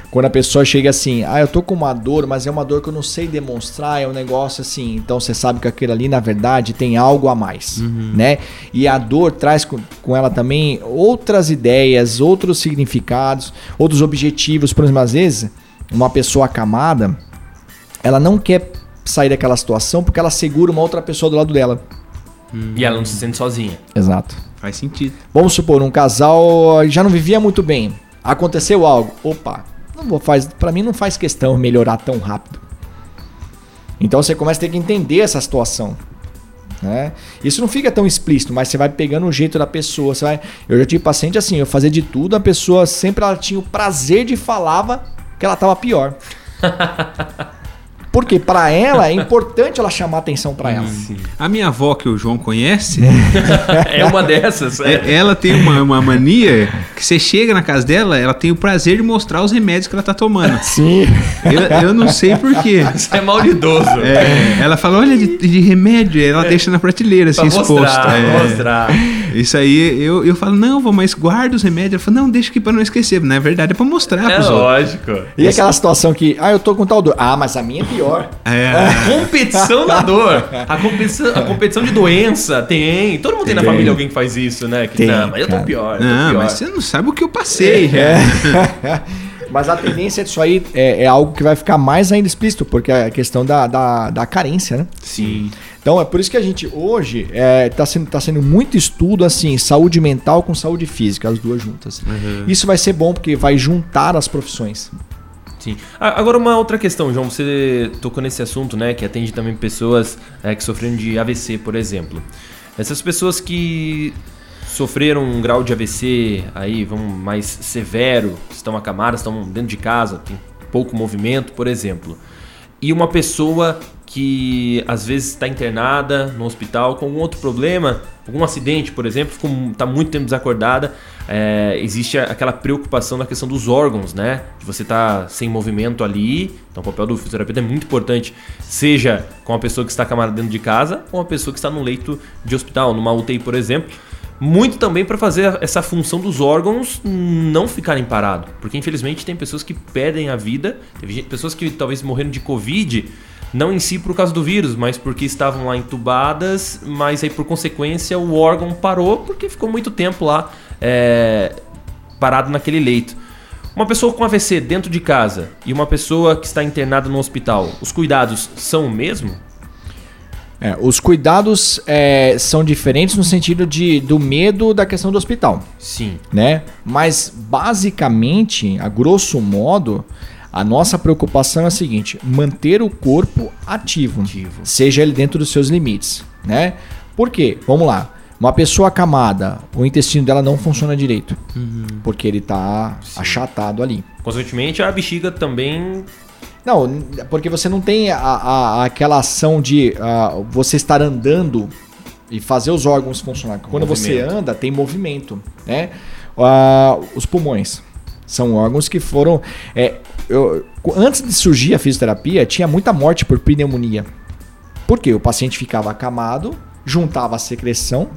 Speaker 5: Quando a pessoa chega assim, ah, eu tô com uma dor, mas é uma dor que eu não sei demonstrar, é um negócio assim. Então você sabe que aquilo ali, na verdade, tem algo a mais, né? E a dor traz com, com ela também outras ideias, outros significados, outros objetivos. Por exemplo, às vezes, uma pessoa acamada, ela não quer sair daquela situação porque ela segura uma outra pessoa do lado dela.
Speaker 3: E ela não se sente sozinha.
Speaker 5: Exato.
Speaker 6: faz sentido.
Speaker 5: Vamos supor, um casal já não vivia muito bem. Aconteceu algo. Opa, não vou faz, para mim não faz questão melhorar tão rápido. Então você começa a ter que entender essa situação. Né? Isso não fica tão explícito, mas você vai pegando o jeito da pessoa. Você vai... Eu já tive paciente assim, eu fazia de tudo, a pessoa sempre ela tinha o prazer de falava que ela tava pior. Porque pra ela é importante ela chamar atenção pra ela.
Speaker 6: A minha avó, que o João conhece,
Speaker 3: É uma dessas. é.
Speaker 6: é- ela tem uma, uma mania que você chega na casa dela, ela tem o prazer de mostrar os remédios que ela tá tomando.
Speaker 5: Sim.
Speaker 6: Eu, eu não sei porquê.
Speaker 3: Isso é maldidoso.
Speaker 6: É, ela fala, olha, de, de remédio, ela deixa na prateleira, assim,
Speaker 3: pra
Speaker 6: exposto.
Speaker 3: mostrar,
Speaker 6: É.
Speaker 3: mostrar.
Speaker 6: Isso aí, eu, eu falo, não, vó, mas guarda os remédios. Ela fala, não, deixa aqui pra não esquecer. Na verdade, é pra mostrar
Speaker 3: É
Speaker 6: pros outros.
Speaker 3: lógico.
Speaker 5: E aquela situação que, ah, eu tô com tal dor. Ah, mas a minha é pior.
Speaker 6: É,
Speaker 3: Competição da dor. A competição, a competição de doença tem. Todo mundo tem, na
Speaker 5: Tem.
Speaker 3: família alguém que faz isso, né? Que,
Speaker 5: Tem,
Speaker 3: não, mas eu tô
Speaker 5: cara.
Speaker 3: pior. Eu tô
Speaker 6: não,
Speaker 3: pior.
Speaker 6: mas você não sabe o que eu passei.
Speaker 3: É.
Speaker 5: Mas a tendência disso aí é, é algo que vai ficar mais ainda explícito, porque é a questão da, da, da carência, né?
Speaker 6: Sim.
Speaker 5: Então é por isso que a gente hoje está sendo, tá sendo muito estudo assim, saúde mental com saúde física, as duas juntas. Isso vai ser bom porque vai juntar as profissões.
Speaker 3: Sim. Agora uma outra questão, João, você tocou nesse assunto, né, que atende também pessoas é, que sofreram de AVC, por exemplo. Essas pessoas que sofreram um grau de AVC aí, vamos mais severo, estão acamadas, estão dentro de casa, tem pouco movimento, por exemplo. E uma pessoa que às vezes está internada no hospital com algum outro problema, algum acidente, por exemplo, está muito tempo desacordada, é, existe a- aquela preocupação na questão dos órgãos, né? De você estar sem movimento ali. Então o papel do fisioterapeuta é muito importante, seja com a pessoa que está acamada dentro de casa ou uma pessoa que está no leito de hospital, numa UTI, por exemplo. Muito também para fazer essa função dos órgãos não ficarem parados. Porque infelizmente tem pessoas que perdem a vida, teve pessoas que talvez morreram de Covid, não em si por causa do vírus, mas porque estavam lá entubadas, mas aí por consequência o órgão parou porque ficou muito tempo lá é, parado naquele leito. Uma pessoa com AVC dentro de casa e uma pessoa que está internada no hospital, os cuidados são o mesmo?
Speaker 5: É, os cuidados é, são diferentes no sentido de, do medo da questão do hospital.
Speaker 3: Sim.
Speaker 5: né? Mas basicamente, a grosso modo, a nossa preocupação é a seguinte: manter o corpo ativo,
Speaker 3: Ativo.
Speaker 5: seja ele dentro dos seus limites, né? Por quê? Vamos lá. Uma pessoa acamada, o intestino dela não funciona direito, porque ele tá achatado ali.
Speaker 3: Consequentemente, a bexiga também
Speaker 5: Não, porque você não tem a, a- aquela ação de ah, você estar andando e fazer os órgãos funcionar. Quando você
Speaker 3: Movimento.
Speaker 5: anda, tem movimento, né? Ah, os pulmões são órgãos que foram. é, eu- antes de surgir a fisioterapia, tinha muita morte por pneumonia. Por quê? O paciente ficava acamado, juntava a secreção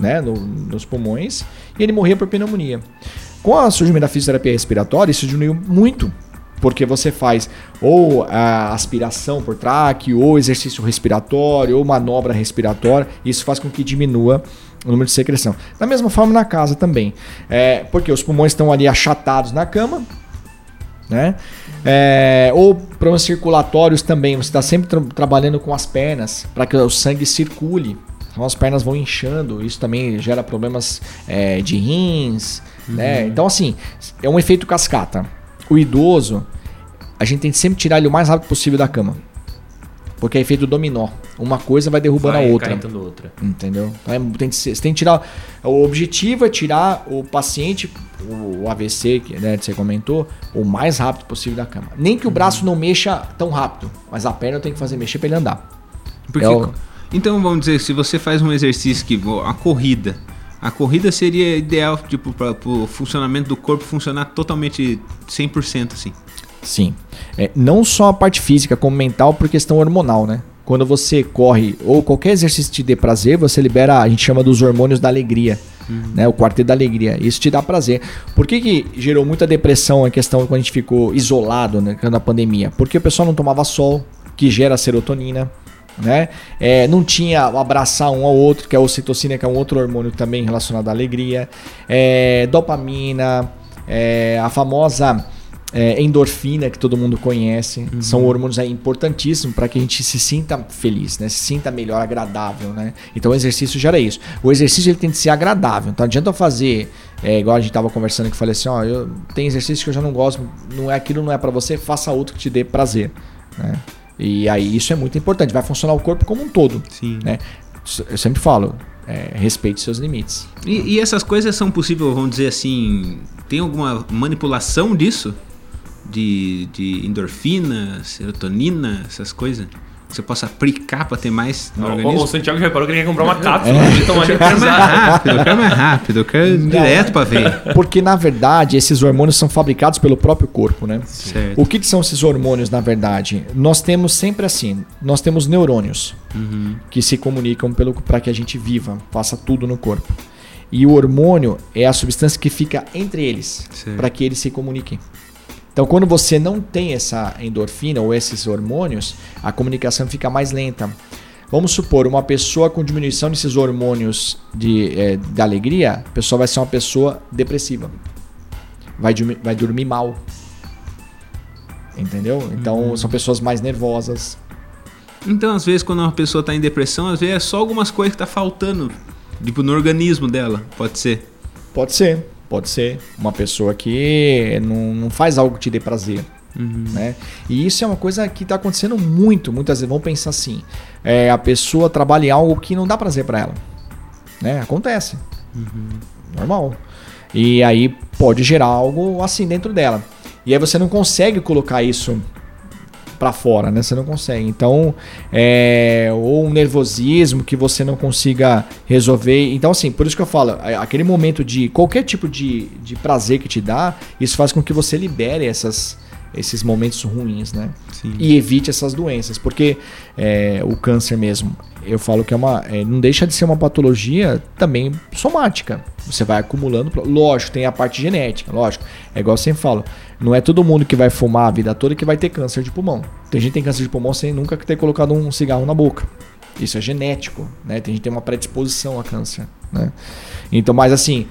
Speaker 5: né, no- nos pulmões e ele morria por pneumonia. Com o surgimento da fisioterapia respiratória, isso diminuiu muito. Porque você faz ou a aspiração por traque, ou exercício respiratório, ou manobra respiratória. Isso faz com que diminua o número de secreção. Da mesma forma na casa também. É, porque os pulmões estão ali achatados na cama, né? É, ou problemas circulatórios também. Você está sempre tra- trabalhando com as pernas para que o sangue circule. Então as pernas vão inchando. Isso também gera problemas é, de rins, né? Então assim é um efeito cascata. O idoso a gente tem que sempre tirar ele o mais rápido possível da cama, porque é efeito dominó. Uma coisa vai derrubando
Speaker 3: vai
Speaker 5: a outra.
Speaker 3: outra.
Speaker 5: Entendeu? Então é- tem que você tem que tirar. O objetivo é tirar o paciente, o, o AVC, que né, que você comentou, o mais rápido possível da cama. Nem que o braço não mexa tão rápido, mas a perna eu tenho que fazer mexer pra ele andar.
Speaker 6: Porque,
Speaker 5: É o-
Speaker 6: Então vamos dizer, se você faz um exercício que a corrida, a corrida seria ideal tipo para o funcionamento do corpo funcionar totalmente 100% assim.
Speaker 5: Sim. É, não só a parte física, como mental, por questão hormonal, né? Quando você corre ou qualquer exercício te dê prazer, você libera, a gente chama dos hormônios da alegria, né? O quarteto da alegria. Isso te dá prazer. Por que, que gerou muita depressão a questão quando a gente ficou isolado, né? Na pandemia? Porque o pessoal não tomava sol, que gera serotonina, né? É, não tinha o abraçar um ao outro, que é a ocitocina, que é um outro hormônio também relacionado à alegria. É, dopamina, é, a famosa é, endorfina que todo mundo conhece. São hormônios aí importantíssimos para que a gente se sinta feliz, né? Se sinta melhor, agradável, né? Então o exercício gera isso. O exercício ele tem que ser agradável. Então não adianta eu fazer, é, igual a gente tava conversando que eu falei assim, ó, eu tem exercício que eu já não gosto, não é aquilo não é para você, faça outro que te dê prazer, né? E aí isso é muito importante, vai funcionar o corpo como um todo,
Speaker 6: Sim.
Speaker 5: né? eu sempre falo, é, respeite seus limites.
Speaker 6: E, e essas coisas são possíveis, vamos dizer assim, tem alguma manipulação disso? De, de endorfina, serotonina, essas coisas? Que você possa aplicar pra ter mais no
Speaker 3: O, o
Speaker 6: organismo?
Speaker 3: Santiago já reparou que ele quer comprar uma cápsula pra ele tomar
Speaker 6: Eu quero mais rápido, eu quero mais rápido, eu quero direto pra ver.
Speaker 5: Porque, na verdade, esses hormônios são fabricados pelo próprio corpo, né?
Speaker 6: Certo.
Speaker 5: O que, que são esses hormônios, na verdade? Nós temos sempre assim, nós temos neurônios que se comunicam para que a gente viva, faça tudo no corpo. E o hormônio é a substância que fica entre eles, para que eles se comuniquem. Então, quando você não tem essa endorfina ou esses hormônios, a comunicação fica mais lenta. Vamos supor, uma pessoa com diminuição desses hormônios de, eh, da alegria, a pessoa vai ser uma pessoa depressiva. Vai, dormir- vai dormir mal. Entendeu? Então, são pessoas mais nervosas.
Speaker 6: Então, às vezes, quando uma pessoa tá em depressão, às vezes é só algumas coisas que tá faltando. Tipo, no organismo dela, pode ser.
Speaker 5: Pode ser, pode ser. Uma pessoa que não, não faz algo que te dê prazer. Né? E isso é uma coisa que está acontecendo muito, muitas vezes. Vamos pensar assim: é, a pessoa trabalha em algo que não dá prazer para ela. Né? Acontece. Normal. E aí pode gerar algo assim dentro dela. E aí você não consegue colocar isso para fora, né? Você não consegue. Então, é, ou um nervosismo que você não consiga resolver. Então, assim, por isso que eu falo, a- aquele momento de qualquer tipo de, de prazer que te dá, isso faz com que você libere essas, esses momentos ruins, né?
Speaker 6: Sim.
Speaker 5: E evite essas doenças, porque é, o câncer mesmo, eu falo que é uma, é, não deixa de ser uma patologia também somática. Você vai acumulando, lógico, tem a parte genética, lógico. É igual eu sempre falo, não é todo mundo que vai fumar a vida toda que vai ter câncer de pulmão. Tem gente que tem câncer de pulmão sem nunca ter colocado um cigarro na boca. Isso é genético, né? Tem gente que tem uma predisposição a câncer, né? Então, mas assim,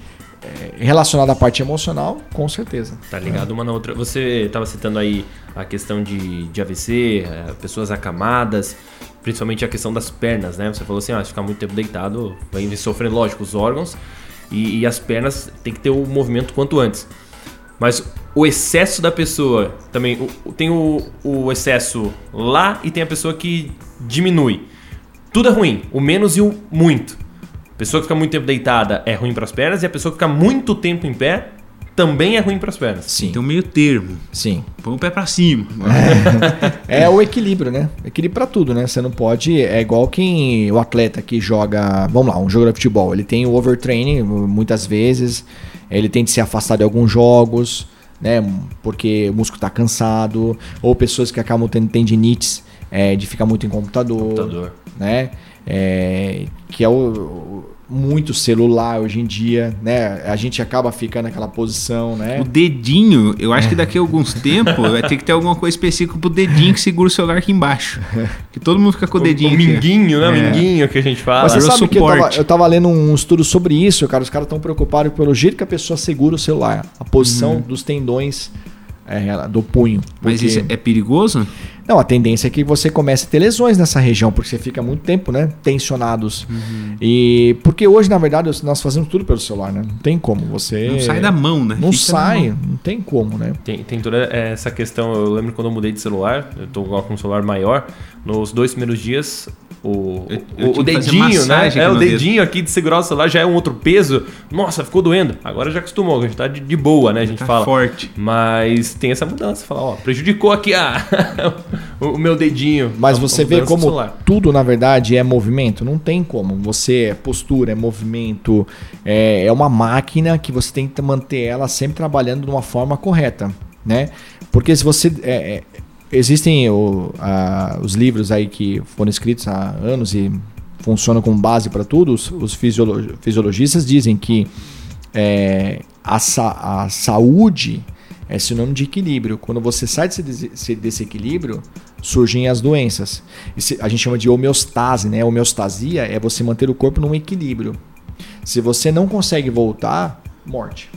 Speaker 5: relacionado à parte emocional, com certeza.
Speaker 3: Tá ligado uma na outra. Você estava citando aí a questão de, de AVC, eh, pessoas acamadas, principalmente a questão das pernas, né? Você falou assim, ah, se ficar muito tempo deitado, vai sofrer, lógico, os órgãos e, e as pernas tem que ter o movimento quanto antes. Mas o excesso da pessoa também, o- tem o, o excesso lá e tem a pessoa que diminui. Tudo é ruim, o menos e o muito. A pessoa que fica muito tempo deitada é ruim para as pernas e a pessoa que fica muito tempo em pé também é ruim para as pernas.
Speaker 5: Sim,
Speaker 6: Tem um meio termo.
Speaker 5: sim.
Speaker 6: Põe o pé pra cima.
Speaker 5: É o equilíbrio, né? Equilíbrio pra tudo, né? Você não pode. É igual quem. O atleta que joga. Vamos lá, um jogador de futebol. Ele tem o overtraining muitas vezes. Ele tem de se afastar de alguns jogos, né? Porque o músculo tá cansado. Ou pessoas que acabam tendo tendinites é, de ficar muito em computador.
Speaker 3: Computador.
Speaker 5: Né? É, que é o, o- muito celular hoje em dia, né? A gente acaba ficando naquela posição, né?
Speaker 6: O dedinho, eu acho que daqui a alguns tempos vai ter que ter alguma coisa específica pro dedinho que segura o celular aqui embaixo. Que todo mundo fica com o dedinho
Speaker 3: o
Speaker 6: aqui.
Speaker 3: minguinho, né? O
Speaker 6: É.
Speaker 3: minguinho que a gente fala.
Speaker 5: Mas você sabe que eu tava,
Speaker 6: suporte.
Speaker 5: eu tava lendo um estudo sobre isso, cara. Os caras estão preocupados pelo jeito que a pessoa segura o celular, a posição dos tendões é, do punho.
Speaker 6: Mas isso é perigoso?
Speaker 5: Não, a tendência é que você comece a ter lesões nessa região, porque você fica muito tempo, né? Tensionados. E porque hoje, na verdade, nós fazemos tudo pelo celular, né? Não tem como. Você.
Speaker 6: Não sai da mão, né?
Speaker 5: Não
Speaker 6: Fica
Speaker 5: sai, não tem como, né?
Speaker 3: Tem, tem toda essa questão. Eu lembro quando eu mudei de celular, eu tô com um celular maior. Nos dois primeiros dias, o,
Speaker 6: Eu- eu
Speaker 3: o dedinho, né? É,
Speaker 6: aqui
Speaker 3: o
Speaker 6: dedo.
Speaker 3: dedinho aqui de segurar o celular já é um outro peso. Nossa, ficou doendo. Agora já acostumou, a gente tá de, de boa, né? A gente
Speaker 6: Tá
Speaker 3: fala.
Speaker 6: forte.
Speaker 3: Mas tem essa mudança. Fala, ó, prejudicou aqui a, o, meu dedinho.
Speaker 5: Mas
Speaker 3: A-
Speaker 5: você vê como tudo, na verdade, é movimento. Não tem como. Você é postura, é movimento. É, é uma máquina que você tem que manter ela sempre trabalhando de uma forma correta, né? Porque se você... é, é, existem o- a- os livros aí que foram escritos há anos e funcionam como base para tudo. Os, os fisiolo- fisiologistas dizem que é, a, sa- a saúde é sinônimo de equilíbrio. Quando você sai desse, desse- equilíbrio, surgem as doenças. Isso a gente chama de homeostase, né? Homeostasia é você manter o corpo num equilíbrio. Se você não consegue voltar, morte.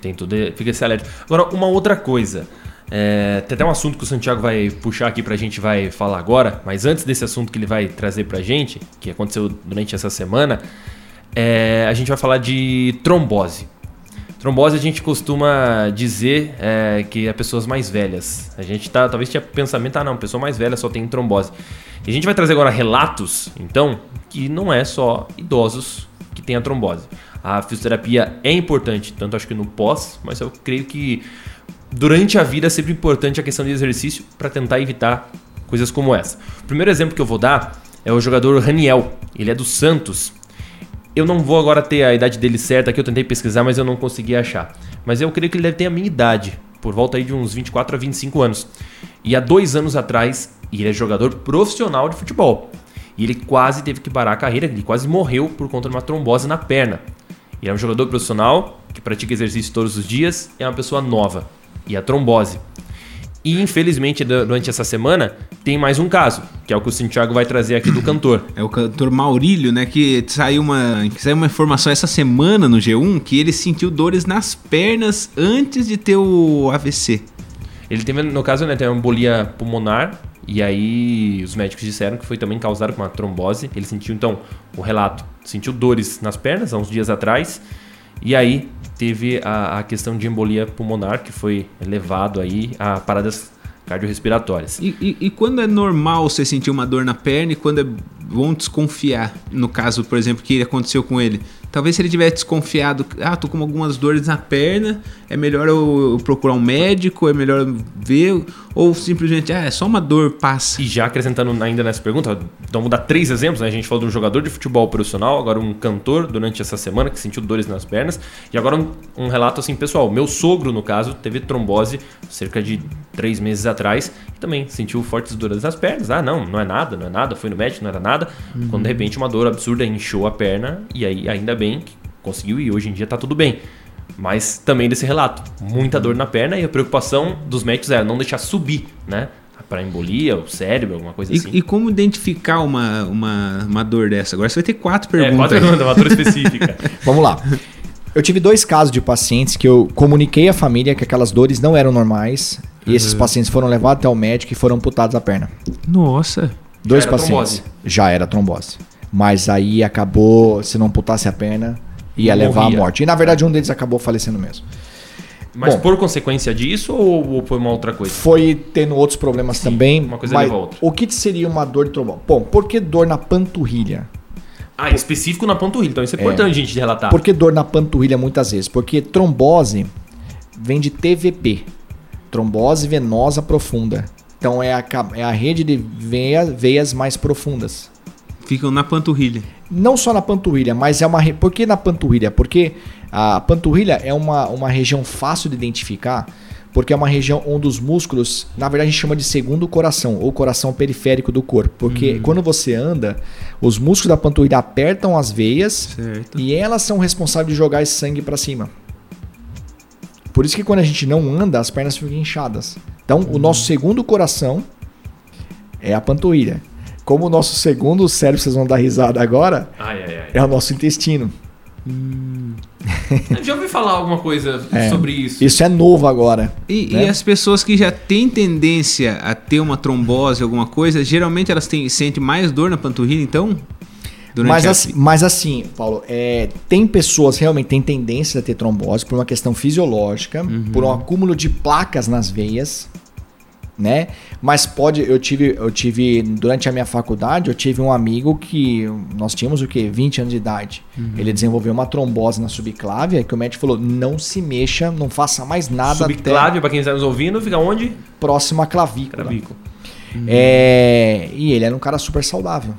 Speaker 3: Tem tudo, fica esse alerta. Agora, uma outra coisa. É, tem até um assunto que o Santiago vai puxar aqui pra gente vai falar agora, mas antes desse assunto que ele vai trazer pra gente, que aconteceu durante essa semana, é, a gente vai falar de trombose. Trombose a gente costuma dizer é, que é pessoas mais velhas. A gente tá, talvez tinha pensamento, ah não, pessoa mais velha só tem trombose. E a gente vai trazer agora relatos, então, que não é só idosos que têm a trombose. A fisioterapia é importante, tanto acho que no pós, mas eu creio que durante a vida é sempre importante a questão de exercício para tentar evitar coisas como essa. O primeiro exemplo que eu vou dar é o jogador Raniel. Ele é do Santos. Eu não vou agora ter a idade dele certa aqui, eu tentei pesquisar, mas eu não consegui achar. Mas eu creio que ele deve ter a minha idade, por volta aí de uns 24 a 25 anos. E há dois anos atrás, ele é jogador profissional de futebol. E ele quase teve que parar a carreira, ele quase morreu por conta de uma trombose na perna. Ele é um jogador profissional que pratica exercício todos os dias, é uma pessoa nova. E a trombose. E infelizmente, durante essa semana, tem mais um caso, que é o que o Santiago vai trazer aqui do cantor.
Speaker 6: É o cantor Maurílio, né? Que saiu uma, que saiu uma informação essa semana no G1 que ele sentiu dores nas pernas antes de ter o AVC.
Speaker 3: Ele teve, no caso, né, tem uma embolia pulmonar. E aí os médicos disseram que foi também causado por uma trombose. Ele sentiu, então, o relato, sentiu dores nas pernas há uns dias atrás. E aí teve a, a questão de embolia pulmonar, que foi levado aí a paradas cardiorrespiratórias.
Speaker 6: E, e, e, quando é normal você sentir uma dor na perna e quando é bom desconfiar? No caso, por exemplo, que aconteceu com ele. Talvez se ele tivesse desconfiado, ah, tô com algumas dores na perna, é melhor eu, procurar um médico, é melhor ver, ou simplesmente, ah, é só uma dor, passa.
Speaker 3: E já acrescentando ainda nessa pergunta, vou dar três exemplos, né? A gente falou de um jogador de futebol profissional, agora um cantor durante essa semana que sentiu dores nas pernas, e agora um, um relato assim, pessoal, meu sogro, no caso, teve trombose cerca de três meses atrás, e também sentiu fortes dores nas pernas, ah, não, não é nada, não é nada, foi no médico, não era nada, uhum. quando de repente uma dor absurda inchou a perna, e aí ainda bem bem, conseguiu e hoje em dia tá tudo bem. Mas também desse relato, muita dor na perna e a preocupação dos médicos era não deixar subir, né? Para embolia, o cérebro, alguma coisa
Speaker 6: e,
Speaker 3: assim.
Speaker 6: E como identificar uma, uma, uma dor dessa? Agora você vai ter quatro perguntas. É,
Speaker 3: quatro perguntas, uma dor específica.
Speaker 5: Vamos lá. Eu tive dois casos de pacientes que eu comuniquei à família que aquelas dores não eram normais. E uhum. esses pacientes foram levados até o médico e foram amputados a perna.
Speaker 6: Nossa.
Speaker 5: Dois já pacientes. Trombose. Já era trombose. Mas aí acabou, se não amputasse a perna, ia Morria. levar à morte. E na verdade um deles acabou falecendo mesmo.
Speaker 3: Mas Bom, por consequência disso ou, ou, foi uma outra coisa?
Speaker 5: Foi tendo outros problemas Sim, também.
Speaker 3: Uma coisa leva a outra.
Speaker 5: O que seria uma dor de trombose? Bom, por que dor na panturrilha?
Speaker 3: Ah, específico na panturrilha. Então isso é, é importante a gente relatar.
Speaker 5: Por que dor na panturrilha muitas vezes? Porque trombose vem de TVP. Trombose venosa profunda. Então é a, é a rede de veia, veias mais profundas.
Speaker 6: Ficam na panturrilha.
Speaker 5: Não só na panturrilha, mas é uma. Por que na panturrilha? Porque a panturrilha é uma, uma região fácil de identificar, porque é uma região onde os músculos, na verdade, a gente chama de segundo coração, ou coração periférico do corpo. Porque uhum. quando você anda, os músculos da panturrilha apertam as veias certo. e elas são responsáveis de jogar esse sangue para cima. Por isso que quando a gente não anda, as pernas ficam inchadas. Então, uhum. o nosso segundo coração é a panturrilha. Como o nosso segundo cérebro, vocês vão dar risada agora,
Speaker 3: ai, ai, ai.
Speaker 5: é o nosso intestino.
Speaker 3: Hum. já ouvi falar alguma coisa é, sobre isso.
Speaker 5: Isso é novo agora.
Speaker 6: E, né? e, as pessoas que já têm tendência a ter uma trombose, alguma coisa, geralmente elas têm, sentem mais dor na panturrilha, então?
Speaker 5: Mas assim, mas assim, Paulo, é, tem pessoas realmente têm tendência a ter trombose por uma questão fisiológica, uhum. por um acúmulo de placas nas veias né? Mas pode, eu tive, eu tive durante a minha faculdade, eu tive um amigo que nós tínhamos o que 20 anos de idade. Uhum. Ele desenvolveu uma trombose na subclávia que o médico falou: "Não se mexa, não faça mais nada
Speaker 3: Subclávia, para quem está nos ouvindo, fica onde?
Speaker 5: Próximo à clavícula.
Speaker 3: clavícula.
Speaker 5: Uhum. É, e ele era um cara super saudável,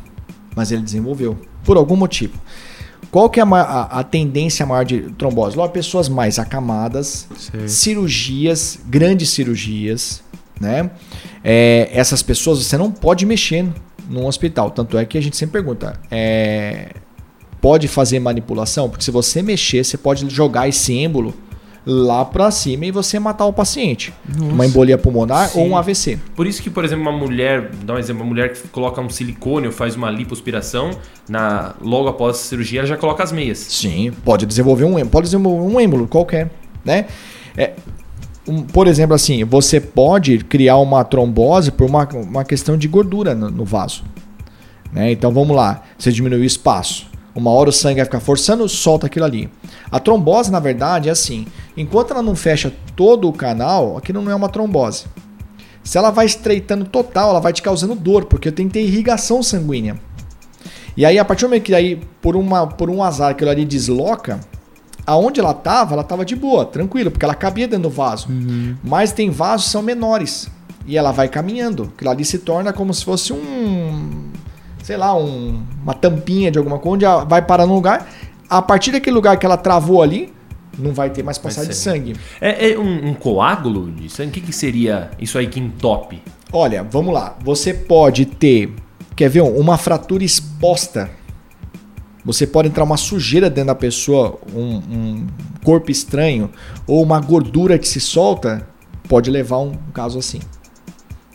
Speaker 5: mas ele desenvolveu por algum motivo. Qual que é a, a, a, tendência maior de trombose? Logo, pessoas mais acamadas, cirurgias, grandes cirurgias, né? É, essas pessoas você não pode mexer num hospital. Tanto é que a gente sempre pergunta: é, pode fazer manipulação? Porque se você mexer, você pode jogar esse êmbolo lá para cima e você matar o paciente. Nossa. Uma embolia pulmonar Sim. ou um AVC.
Speaker 3: Por isso que, por exemplo, uma mulher, dá um exemplo, uma mulher que coloca um silicone ou faz uma lipoaspiração, na, logo após a cirurgia, ela já coloca as meias.
Speaker 5: Sim, pode desenvolver um êmbolo, pode desenvolver um êmbolo qualquer, né? É, um, por exemplo, assim, você pode criar uma trombose por uma, uma questão de gordura no, no vaso. Né? Então vamos lá, você diminui o espaço. Uma hora o sangue vai ficar forçando, solta aquilo ali. A trombose, na verdade, é assim: enquanto ela não fecha todo o canal, aquilo não é uma trombose. Se ela vai estreitando total, ela vai te causando dor, porque tem que ter irrigação sanguínea. E aí, a partir do momento que aí, por, uma, por um azar, aquilo ali desloca, aonde ela tava, ela tava de boa, tranquilo, porque ela cabia dentro do vaso. Mas tem vasos que são menores. E ela vai caminhando. Aquilo ali se torna como se fosse um. Sei lá, um- uma tampinha de alguma coisa, onde ela vai parar num lugar. A partir daquele lugar que ela travou ali, não vai ter mais passagem de sangue.
Speaker 3: É, é um, um coágulo de sangue? O que, que seria isso aí que entope?
Speaker 5: Olha, vamos lá. Você pode ter, quer ver, uma fratura exposta. Você pode entrar uma sujeira dentro da pessoa, um, um corpo estranho, ou uma gordura que se solta, pode levar a um caso assim.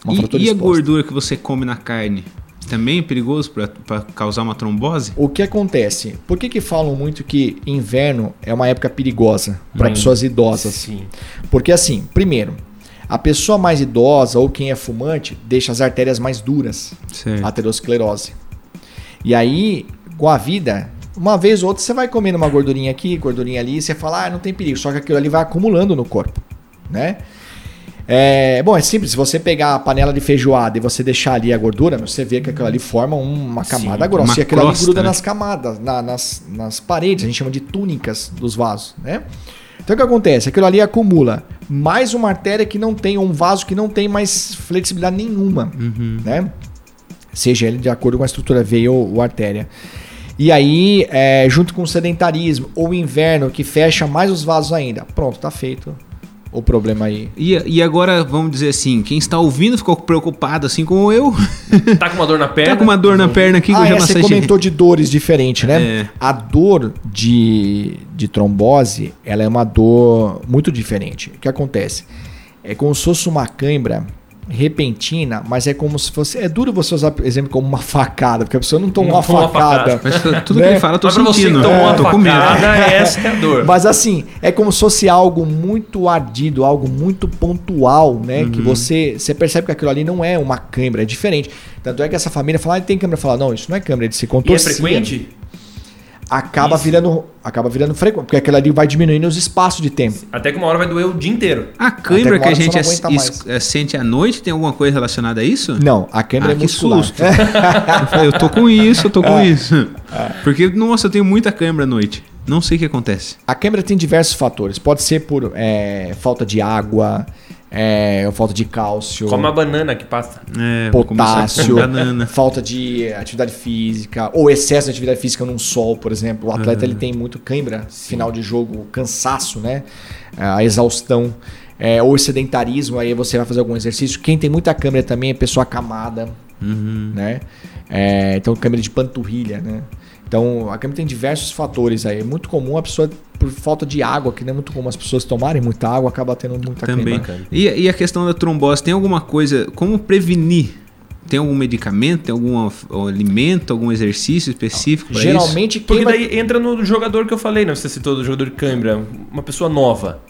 Speaker 5: Uma
Speaker 6: E, e a gordura que você come na carne? Também é perigoso para causar uma trombose?
Speaker 5: O que acontece? Por que, que falam muito que inverno é uma época perigosa para
Speaker 3: Hum,
Speaker 5: pessoas idosas?
Speaker 3: Sim.
Speaker 5: Porque assim, primeiro, a pessoa mais idosa ou quem é fumante deixa as artérias mais duras.
Speaker 6: Certo.
Speaker 5: aterosclerose. E aí, com a vida, uma vez ou outra você vai comendo uma gordurinha aqui, gordurinha ali, e você fala, ah, não tem perigo, só que aquilo ali vai acumulando no corpo, né? É, bom, é simples, se você pegar a panela de feijoada e você deixar ali a gordura, você vê que aquilo ali forma uma camada
Speaker 3: Sim,
Speaker 5: grossa.
Speaker 6: uma
Speaker 5: e aquilo ali
Speaker 6: crosta,
Speaker 5: gruda
Speaker 6: né?
Speaker 5: nas camadas, na- nas, nas paredes, a gente chama de túnicas dos vasos, né? Então o que acontece? Aquilo ali acumula mais uma artéria que não tem, um vaso que não tem mais flexibilidade nenhuma, né? Seja ele de acordo com a estrutura veia ou, ou artéria. E aí, é, junto com o sedentarismo ou o inverno que fecha mais os vasos ainda, pronto, tá feito o problema aí.
Speaker 6: E, e agora, vamos dizer assim, quem está ouvindo ficou preocupado, assim como eu.
Speaker 3: Tá com uma dor na perna?
Speaker 6: Tá com uma dor na perna aqui que eu
Speaker 5: Ah,
Speaker 6: já
Speaker 5: é, você comentou de dores diferentes, né?
Speaker 6: É.
Speaker 5: A dor de, de trombose, ela é uma dor muito diferente. O que acontece? É como se fosse uma cãibra repentina, mas é como se fosse... É duro você usar, por exemplo, como uma facada, porque a pessoa não toma
Speaker 3: Não
Speaker 5: uma
Speaker 3: toma uma
Speaker 5: facada.
Speaker 6: Mas tudo
Speaker 5: Né?
Speaker 6: que ele fala, eu tô
Speaker 3: Mas pra você que
Speaker 6: sentindo.
Speaker 3: tomou
Speaker 6: É,
Speaker 3: uma
Speaker 6: tô com medo.
Speaker 3: facada, essa que é a dor.
Speaker 5: Mas assim, é como se fosse algo muito ardido, algo muito pontual, né?
Speaker 3: Uhum.
Speaker 5: Que você, você percebe que aquilo ali não é uma câimbra, é diferente. Tanto é que essa família fala, ah, tem câimbra. Fala, não, isso não é câimbra, ele se
Speaker 3: E é frequente?
Speaker 5: Acaba
Speaker 3: Isso.
Speaker 5: virando, acaba virando frequente, porque aquilo ali vai diminuindo os espaços de tempo.
Speaker 3: Até que uma hora vai doer o dia inteiro.
Speaker 6: A
Speaker 5: Até
Speaker 6: que a gente sente à noite tem alguma coisa relacionada a isso?
Speaker 5: Não, a câimbra
Speaker 6: Ah,
Speaker 5: é
Speaker 6: que
Speaker 5: muscular.
Speaker 6: susto. Eu falei, eu tô com isso, eu tô
Speaker 5: É.
Speaker 6: com isso. Porque, nossa, eu tenho muita cãibra à noite. Não sei o que acontece.
Speaker 5: A câimbra tem diversos fatores. Pode ser por é, falta de água, é, falta de cálcio.
Speaker 3: Come uma banana que passa.
Speaker 6: É, a
Speaker 5: potássio,
Speaker 6: banana.
Speaker 5: falta de atividade física, ou excesso de atividade física num sol, por exemplo. O atleta ele tem muito cãibra, final de jogo, cansaço, né? A exaustão. É, ou sedentarismo, aí você vai fazer algum exercício. Quem tem muita câimbra também é pessoa acamada, né? É, então, câimbra de panturrilha, né? Então, a câimbra tem diversos fatores aí. É muito comum a pessoa, por falta de água, que não é muito comum as pessoas tomarem muita água, acaba tendo muita
Speaker 6: Também.
Speaker 5: câimbra.
Speaker 6: E, e a questão da trombose, tem alguma coisa, como prevenir? Tem algum medicamento, tem algum alimento, algum exercício específico para isso?
Speaker 5: Geralmente, quem
Speaker 3: Porque
Speaker 5: vai
Speaker 3: daí entra no jogador que eu falei, né? Você citou do jogador de câimbra. Uma pessoa nova.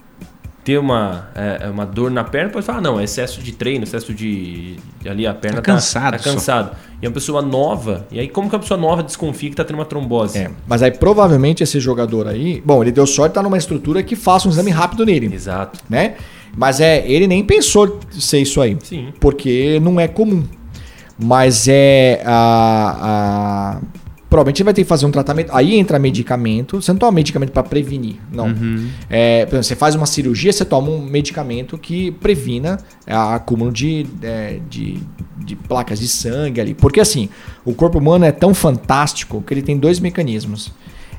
Speaker 3: Ter uma, é, uma dor na perna, pode falar, ah, não, é excesso de treino, excesso de. Ali a perna
Speaker 6: Tá
Speaker 3: tá,
Speaker 6: cansado
Speaker 3: Tá
Speaker 6: só.
Speaker 3: cansado. E uma pessoa nova. E aí, como que a pessoa nova desconfia que tá tendo uma trombose?
Speaker 5: É, mas aí provavelmente esse jogador aí, bom, ele deu sorte de estar numa estrutura que faça um exame rápido nele,
Speaker 3: Exato.
Speaker 5: né? Mas é, ele nem pensou ser isso aí,
Speaker 3: Sim.
Speaker 5: porque não é comum. Mas é a, a provavelmente vai ter que fazer um tratamento. Aí entra medicamento. Você não toma medicamento para prevenir, não. É, por exemplo, você faz uma cirurgia, você toma um medicamento que previna é, acúmulo de, é, de, de placas de sangue ali. Porque assim, o corpo humano é tão fantástico que ele tem dois mecanismos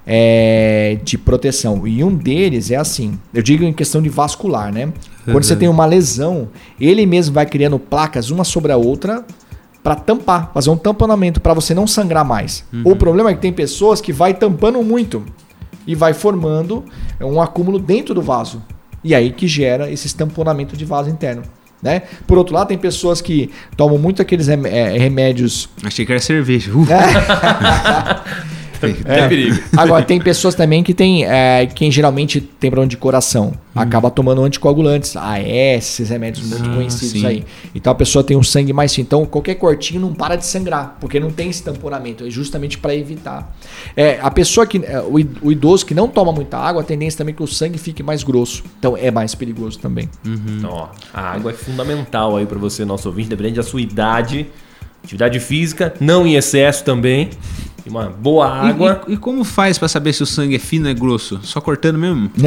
Speaker 5: é, de proteção. E um deles é assim, eu digo em questão de vascular, né? Quando você tem uma lesão, ele mesmo vai criando placas uma sobre a outra para tampar, fazer um tamponamento para você não sangrar mais. O problema é que tem pessoas que vai tampando muito e vai formando um acúmulo dentro do vaso. E aí que gera esse tamponamento de vaso interno. Né? Por outro lado, tem pessoas que tomam muito aqueles eh, remédios
Speaker 6: Achei que era cerveja. Uh,
Speaker 3: É, perigo.
Speaker 5: Agora, tem pessoas também que tem. é, quem geralmente tem problema de coração, acaba tomando anticoagulantes, AS, esses remédios muito
Speaker 6: Ah,
Speaker 5: conhecidos
Speaker 6: sim.
Speaker 5: aí. Então a pessoa tem um sangue mais fino. Então qualquer cortinho não para de sangrar, porque não tem esse tamponamento. É justamente para evitar. É, a pessoa que. é, o idoso que não toma muita água, a tendência também é que o sangue fique mais grosso. Então é mais perigoso também.
Speaker 3: Então, ó, a água é fundamental aí pra você, nosso ouvinte, dependendo da sua idade. Atividade física, não em excesso também. E uma boa
Speaker 6: E-
Speaker 3: água.
Speaker 6: E, e como faz pra saber se o sangue é fino ou é grosso? Só cortando mesmo?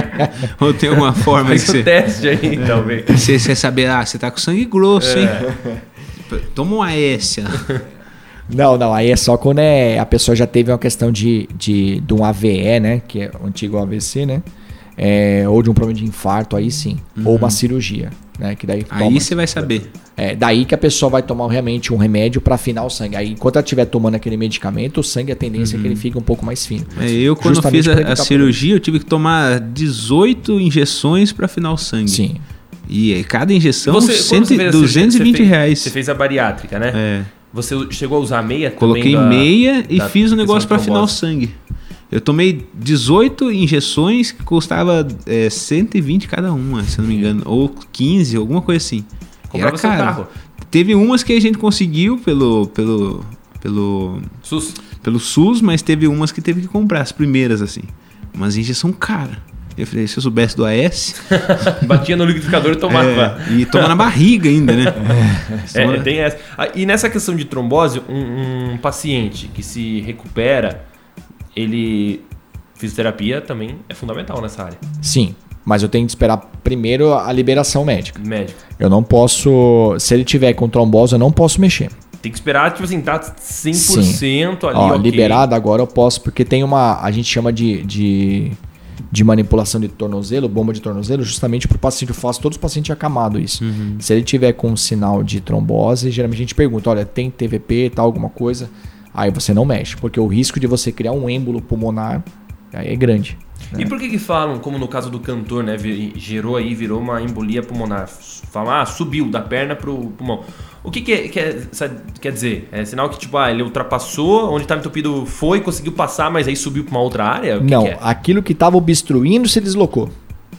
Speaker 6: ou tem alguma forma de
Speaker 3: Faz o
Speaker 6: você,
Speaker 3: teste aí, talvez.
Speaker 6: você, você saber, ah, você tá com sangue grosso, hein?
Speaker 3: É.
Speaker 6: Toma uma Aécia.
Speaker 5: Não, não, aí é só quando é, a pessoa já teve uma questão de, de, de um AVE, né? Que é o antigo AVC, né? É, ou de um problema de infarto, aí sim. Ou uma cirurgia, né? Que daí
Speaker 6: Aí você vai saber.
Speaker 5: É, daí que a pessoa vai tomar realmente um remédio pra afinar o sangue. Aí, enquanto ela estiver tomando aquele medicamento, o sangue, a tendência é que ele fique um pouco mais fino.
Speaker 6: É, eu, quando
Speaker 5: Justamente
Speaker 6: fiz a, a cirurgia, eu tive que tomar 18 injeções pra afinar o sangue.
Speaker 5: Sim.
Speaker 6: E aí, cada injeção,
Speaker 3: Você- quando
Speaker 6: 100,
Speaker 3: você fez a cirurgia,
Speaker 6: 220
Speaker 3: você fez-
Speaker 6: reais.
Speaker 3: Você fez a bariátrica, né?
Speaker 6: É.
Speaker 3: Você chegou a usar meia
Speaker 6: Coloquei
Speaker 3: da-
Speaker 6: meia e
Speaker 3: da
Speaker 6: fiz um negócio
Speaker 3: de
Speaker 6: afinar o sangue. Eu tomei 18 injeções que custava é, 120 cada uma, se eu não me engano. Ou 15, alguma coisa assim.
Speaker 3: Comprava seu carro.
Speaker 6: Teve umas que a gente conseguiu pelo, pelo, pelo,
Speaker 3: SUS.
Speaker 6: pelo SUS, mas teve umas que teve que comprar, as primeiras, assim. Umas injeção cara. Eu falei, se eu soubesse do AS.
Speaker 3: Batia no liquidificador e tomava.
Speaker 6: é, e toma na barriga ainda, né?
Speaker 3: É,
Speaker 6: Toma-
Speaker 3: tem essa. Ah, E nessa questão de trombose, um, um paciente que se recupera, ele. Fisioterapia também é fundamental nessa área.
Speaker 5: Sim. Mas eu tenho que esperar primeiro a liberação médica.
Speaker 3: Médico.
Speaker 5: Eu não posso. Se ele tiver com trombose, eu não posso mexer.
Speaker 3: Tem que esperar, tipo assim, tá 100% ali,
Speaker 5: Ó,
Speaker 3: ok.
Speaker 5: liberado agora eu posso, porque tem uma. A gente chama de, de, de manipulação de tornozelo, bomba de tornozelo, justamente para o paciente. Eu faço todos os pacientes acamado isso. Se ele tiver com um sinal de trombose, geralmente a gente pergunta: olha, tem TVP, tal, alguma coisa? Aí você não mexe, porque o risco de você criar um êmbolo pulmonar aí é grande.
Speaker 3: E por que que falam, como no caso do cantor, né, gerou aí, virou uma embolia pulmonar? Falam, ah, subiu da perna pro pulmão. O que que é- quer, sabe, quer dizer? É sinal que, tipo, ah, ele ultrapassou, onde estava entupido foi, conseguiu passar, mas aí subiu pra uma outra área? Que
Speaker 5: não,
Speaker 3: que é?
Speaker 5: aquilo que estava obstruindo se deslocou.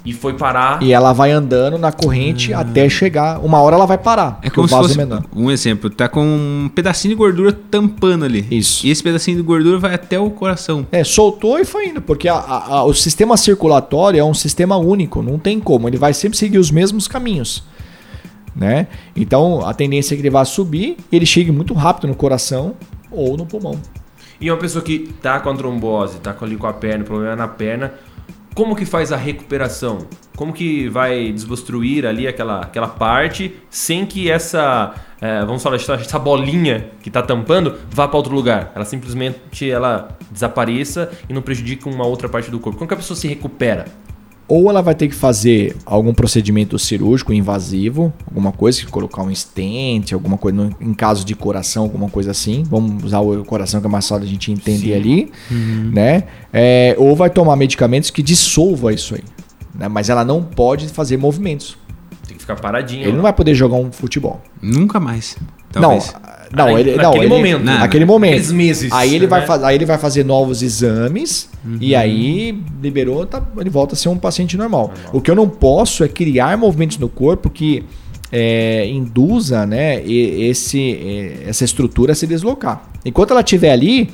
Speaker 3: E foi parar...
Speaker 5: E ela vai andando na corrente até chegar. Uma hora ela vai parar.
Speaker 6: É como
Speaker 5: o
Speaker 6: se fosse
Speaker 5: é menor.
Speaker 6: um exemplo, tá com um pedacinho de gordura tampando ali.
Speaker 5: Isso.
Speaker 6: E esse pedacinho de gordura vai até o coração.
Speaker 5: É, soltou e foi indo, porque a- a- a- o sistema circulatório é um sistema único, não tem como, ele vai sempre seguir os mesmos caminhos, né? Então a tendência é que ele vá subir, ele chegue muito rápido no coração ou no pulmão.
Speaker 3: E uma pessoa que tá com a trombose, tá com ali com a perna, problema na perna, como que faz a recuperação? Como que vai desobstruir ali aquela, aquela parte sem que essa, é, vamos falar, essa, bolinha que tá tampando vá para outro lugar? Ela simplesmente ela desapareça e não prejudica uma outra parte do corpo. Como que a pessoa se recupera?
Speaker 5: Ou ela vai ter que fazer algum procedimento cirúrgico invasivo, alguma coisa, colocar um stent, alguma coisa, no- em caso de coração, alguma coisa assim. Vamos usar o coração que é mais fácil a gente entender ali, né? É, ou vai tomar medicamentos que dissolva isso aí. né? Mas ela não pode fazer movimentos.
Speaker 3: Tem que ficar paradinho.
Speaker 5: Ele não vai poder jogar um futebol.
Speaker 6: Nunca mais. Talvez.
Speaker 5: Não, não, ele, não,
Speaker 3: naquele
Speaker 5: ele-
Speaker 3: momento.
Speaker 5: Naquele
Speaker 6: Não,
Speaker 5: momento.
Speaker 3: naqueles meses,
Speaker 5: Aí ele, vai
Speaker 3: né?
Speaker 5: fa- aí ele vai fazer novos exames e aí liberou, tá- ele volta a ser um paciente normal. O que eu não posso é criar movimentos no corpo que é, induza né, esse, essa estrutura a se deslocar. Enquanto ela estiver ali,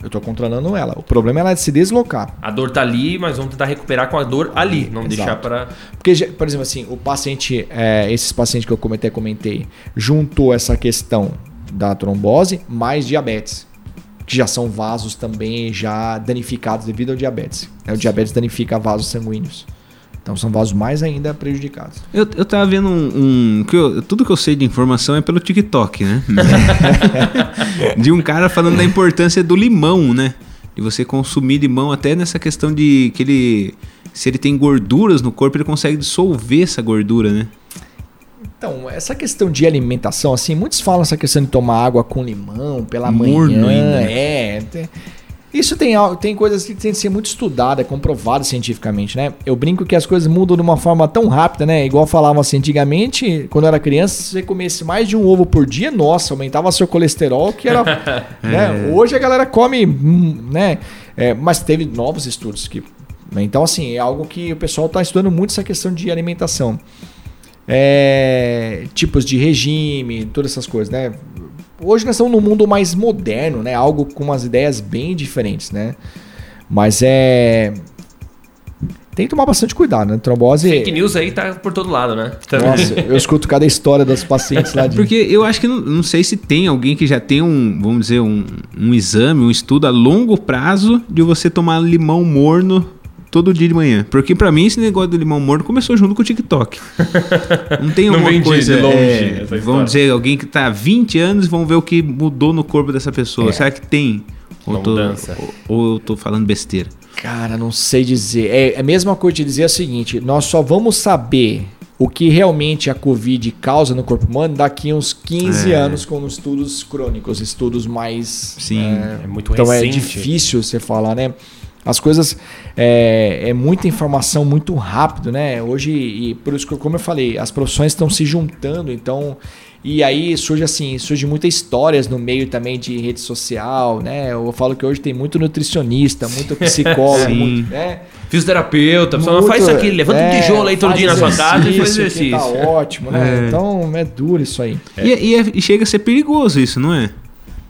Speaker 5: eu estou controlando ela. O problema é ela se deslocar.
Speaker 3: A dor tá ali, mas vamos tentar recuperar com a dor ali, não
Speaker 5: Exato.
Speaker 3: deixar para
Speaker 5: Porque, por exemplo, assim, o paciente, é, esses pacientes que eu come- até comentei, juntou essa questão da trombose mais diabetes, que já são vasos também já danificados devido ao diabetes. né? O diabetes danifica vasos sanguíneos. Então são vasos mais ainda prejudicados.
Speaker 6: Eu, eu tava vendo um. um- que eu- tudo que eu sei de informação é pelo TikTok, né? de um cara falando da importância do limão, né? De você consumir limão, até nessa questão de que ele. Se ele tem gorduras no corpo, ele consegue dissolver essa gordura, né?
Speaker 5: Então, essa questão de alimentação, assim, muitos falam essa questão de tomar água com limão pela
Speaker 6: Morno
Speaker 5: manhã.
Speaker 6: ainda, né?
Speaker 5: É. tem- isso tem, tem coisas que tem que ser muito estudada, comprovada cientificamente, né? Eu brinco que as coisas mudam de uma forma tão rápida, né? Igual falavam assim, antigamente, quando eu era criança, se você comesse mais de um ovo por dia, nossa, aumentava seu colesterol, que era. né? Hoje a galera come, né? É, mas teve novos estudos que. né? Então, assim, é algo que o pessoal está estudando muito essa questão de alimentação é, tipos de regime, todas essas coisas, né? Hoje nós estamos num mundo mais moderno, né? Algo com umas ideias bem diferentes, né? Mas é tem que tomar bastante cuidado, né? Trombose.
Speaker 3: Fake news aí tá por todo lado, né?
Speaker 5: Nossa, eu escuto cada história das pacientes lá de.
Speaker 6: Porque eu acho que não, não sei se tem alguém que já tem um, vamos dizer, um, um exame, um estudo a longo prazo de você tomar limão morno todo dia de manhã. Porque pra mim esse negócio do limão morno começou junto com o TikTok. Não tem
Speaker 3: Não
Speaker 6: alguma
Speaker 3: de-
Speaker 6: coisa.
Speaker 3: de longe
Speaker 6: é, vamos dizer, alguém que tá há 20 anos vão ver o que mudou no corpo dessa pessoa.
Speaker 5: É.
Speaker 6: Será que tem? Ou,
Speaker 3: Uma
Speaker 6: tô,
Speaker 3: mudança.
Speaker 6: ou, ou eu tô falando besteira?
Speaker 5: Cara, não sei dizer. É é a mesma coisa de dizer o seguinte: nós só vamos saber o que realmente a Covid causa no corpo humano daqui uns 15
Speaker 6: É.
Speaker 5: anos com estudos crônicos, estudos mais.
Speaker 6: Sim.
Speaker 3: É muito
Speaker 5: Então é
Speaker 3: recente.
Speaker 5: difícil você falar, né? As coisas é, é muita informação muito rápido, né? Hoje, e por isso que, como eu falei, as profissões estão se juntando, então. E aí surge assim, surge muitas histórias no meio também de rede social, né? Eu falo que hoje tem muito nutricionista, muito psicólogo,
Speaker 6: Sim.
Speaker 5: muito, né?
Speaker 3: Fisioterapeuta, a pessoa
Speaker 5: Muito-
Speaker 3: faz isso aqui, levanta um
Speaker 5: é,
Speaker 3: tijolo aí todo dia na sua casa e faz
Speaker 5: que
Speaker 3: exercício.
Speaker 5: Tá ótimo, né?
Speaker 6: É.
Speaker 5: Então é duro isso aí.
Speaker 6: E, e é- e chega a ser perigoso isso, não é?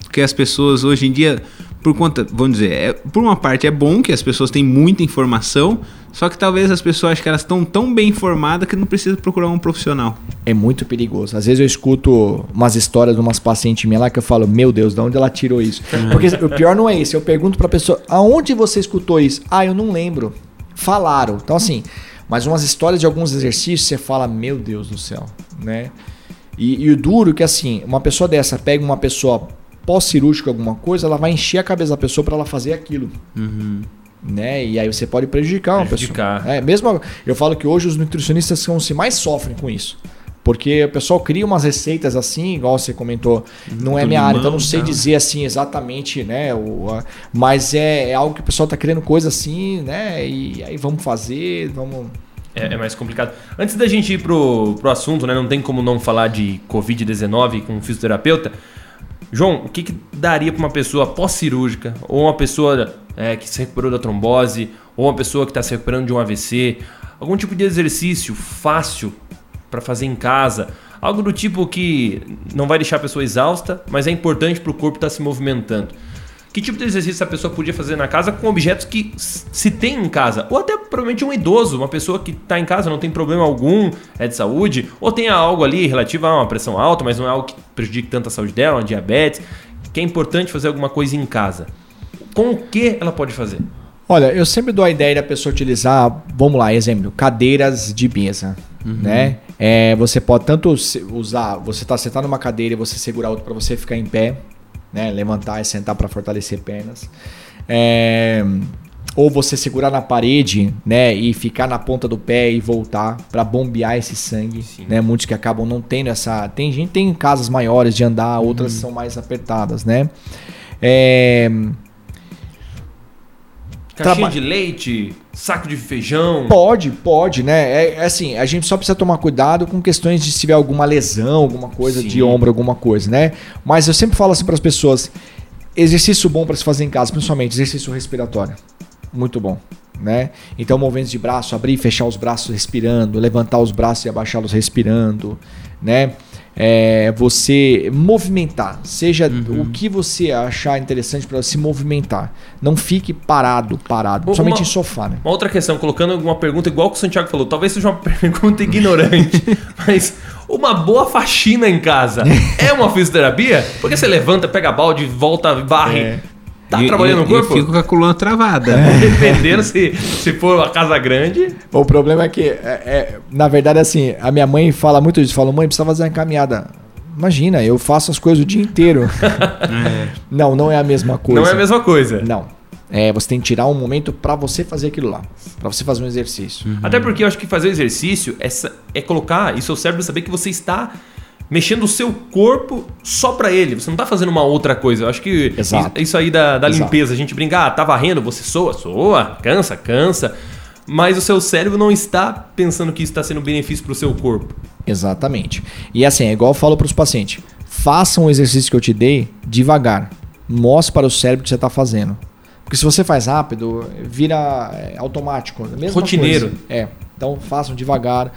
Speaker 6: Porque as pessoas hoje em dia, por conta, vamos dizer, é- por uma parte é bom que as pessoas têm muita informação, só que talvez as pessoas acham que elas estão tão bem informadas que não precisa procurar um profissional.
Speaker 5: É muito perigoso. Às vezes eu escuto umas histórias de umas pacientes minhas lá que eu falo, meu Deus, de onde ela tirou isso? Porque o pior não é isso. Eu pergunto pra pessoa, aonde você escutou isso? Ah, eu não lembro. Falaram. Então, assim, mas umas histórias de alguns exercícios, você fala, meu Deus do céu, né? E, e o duro é que, assim, uma pessoa dessa pega uma pessoa pós-cirúrgica alguma coisa, ela vai encher a cabeça da pessoa pra ela fazer aquilo. Né? E aí você pode prejudicar uma
Speaker 3: Prejudicar.
Speaker 5: pessoa. É, mesmo eu falo que hoje os nutricionistas são os que mais sofrem com isso. Porque o pessoal cria umas receitas assim, igual você comentou, não é minha área, então não sei
Speaker 6: tá.
Speaker 5: dizer assim exatamente, né? O, a- mas é, é algo que o pessoal tá criando coisa assim, né? E aí vamos fazer, vamos.
Speaker 3: É, é mais complicado. Antes da gente ir pro, pro assunto, né? Não tem como não falar de Covid-19 com um fisioterapeuta. João, o que, que daria para uma pessoa pós-cirúrgica, ou uma pessoa é, que se recuperou da trombose, ou uma pessoa que está se recuperando de um AVC, algum tipo de exercício fácil para fazer em casa, algo do tipo que não vai deixar a pessoa exausta, mas é importante para o corpo estar se movimentando. Que tipo de exercício a pessoa podia fazer na casa com objetos que se tem em casa? Ou até provavelmente um idoso, uma pessoa que está em casa, não tem problema algum, é de saúde, ou tenha algo ali relativo a uma pressão alta, mas não é algo que prejudique tanto a saúde dela, uma diabetes, que é importante fazer alguma coisa em casa. Com o que ela pode fazer?
Speaker 5: Olha, eu sempre dou a ideia da pessoa utilizar, vamos lá, exemplo, cadeiras de mesa, né? É, você pode tanto usar, você tá sentado numa cadeira e você segurar outra para você ficar em pé, né? Levantar e sentar para fortalecer pernas. É, ou você segurar na parede, né, e ficar na ponta do pé e voltar para bombear esse sangue, né? Muitos que acabam não tendo essa, tem gente tem casas maiores de andar, outras são mais apertadas, né? É,
Speaker 3: Caixinha
Speaker 5: Traba-
Speaker 3: de leite, saco de feijão.
Speaker 5: Pode, pode, né? É, é assim, a gente só precisa tomar cuidado com questões de se tiver alguma lesão, alguma coisa
Speaker 3: Sim.
Speaker 5: de ombro, alguma coisa, né? Mas eu sempre falo assim para as pessoas: exercício bom para se fazer em casa, principalmente exercício respiratório. Muito bom, né? Então, movimentos de braço, abrir e fechar os braços respirando, levantar os braços e abaixá-los respirando, né? É, você movimentar, seja
Speaker 3: Uhum.
Speaker 5: o que você achar interessante para se movimentar. Não fique parado, parado,
Speaker 3: Uma-
Speaker 5: principalmente em sofá, né?
Speaker 3: Uma outra questão, colocando alguma pergunta igual que o Santiago falou, talvez seja uma pergunta ignorante, mas uma boa faxina em casa é uma fisioterapia? Porque você levanta, pega balde, volta, varre, tá
Speaker 6: E-
Speaker 3: trabalhando
Speaker 6: e-
Speaker 3: no corpo?
Speaker 6: Eu fico com a coluna travada.
Speaker 3: Dependendo se, se for uma casa grande.
Speaker 5: O problema é que, é, é, na verdade, assim, a minha mãe fala muito isso. Fala, mãe, precisa fazer uma caminhada. Imagina, eu faço as coisas o dia inteiro. Não, não é a mesma coisa.
Speaker 3: Não é a mesma coisa.
Speaker 5: Não. É, você tem que tirar um momento pra você fazer aquilo lá. Pra você fazer um exercício.
Speaker 3: Até porque eu acho que fazer o exercício é, é colocar e seu cérebro saber que você está mexendo o seu corpo só pra ele. Você não tá fazendo uma outra coisa. Eu acho que
Speaker 5: Exato.
Speaker 3: isso aí da, da limpeza, a gente brinca, ah, tá varrendo, você soa, soa, cansa, cansa. Mas o seu cérebro não está pensando que isso está sendo benefício pro seu corpo.
Speaker 5: Exatamente. E assim, é igual eu falo pros pacientes. Faça um exercício que eu te dei devagar. Mostre para o cérebro que você tá fazendo. Porque se você faz rápido, vira é, automático. mesma
Speaker 3: Rotineiro.
Speaker 5: coisa. É. Então façam devagar.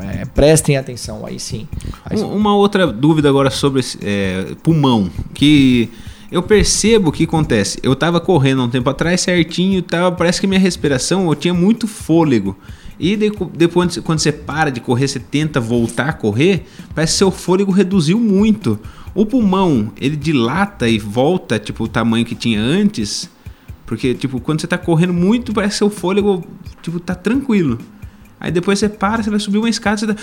Speaker 5: é, prestem atenção. Aí sim. Aí sim.
Speaker 6: Um- Uma outra dúvida agora sobre é, pulmão, que eu percebo o que acontece. Eu tava correndo há um tempo atrás certinho, tava, parece que minha respiração, eu tinha muito fôlego. E de- depois, quando você para de correr, você tenta voltar a correr, parece que seu fôlego reduziu muito. O pulmão, ele dilata e volta, tipo, o tamanho que tinha antes. Porque, tipo, quando você tá correndo muito, parece que seu fôlego, tipo, tá tranquilo. Aí depois você para, você vai subir uma escada, você tá...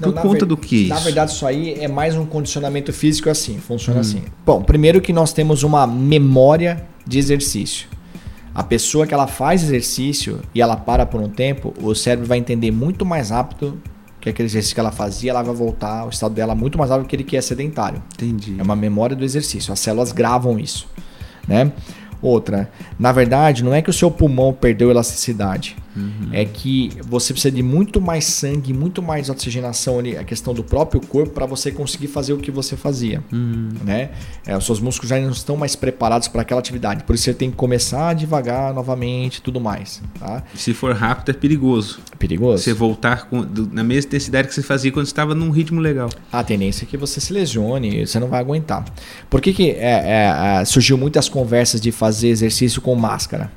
Speaker 5: Não,
Speaker 6: Por conta
Speaker 5: ver-
Speaker 6: do que
Speaker 5: Na
Speaker 6: isso?
Speaker 5: verdade, isso aí é mais um condicionamento físico assim, funciona assim. Bom, primeiro que nós temos uma memória de exercício. A pessoa que ela faz exercício e ela para por um tempo, o cérebro vai entender muito mais rápido que aquele exercício que ela fazia, ela vai voltar ao estado dela muito mais rápido que ele que é sedentário.
Speaker 6: Entendi.
Speaker 5: É uma memória do exercício. As células gravam isso, né? Outra, na verdade, não é que o seu pulmão perdeu elasticidade. É que você precisa de muito mais sangue, muito mais oxigenação ali, a questão do próprio corpo para você conseguir fazer o que você fazia, né? É, os seus músculos já não estão mais preparados para aquela atividade. Por isso você tem que começar devagar novamente, e tudo mais, tá?
Speaker 6: Se for rápido, é perigoso.
Speaker 5: É perigoso.
Speaker 6: Você voltar com- na mesma intensidade que você fazia quando estava num ritmo legal.
Speaker 5: a tendência é que você se lesione, você não vai aguentar. Por que, que é, é, é, surgiu muitas conversas de fazer exercício com máscara?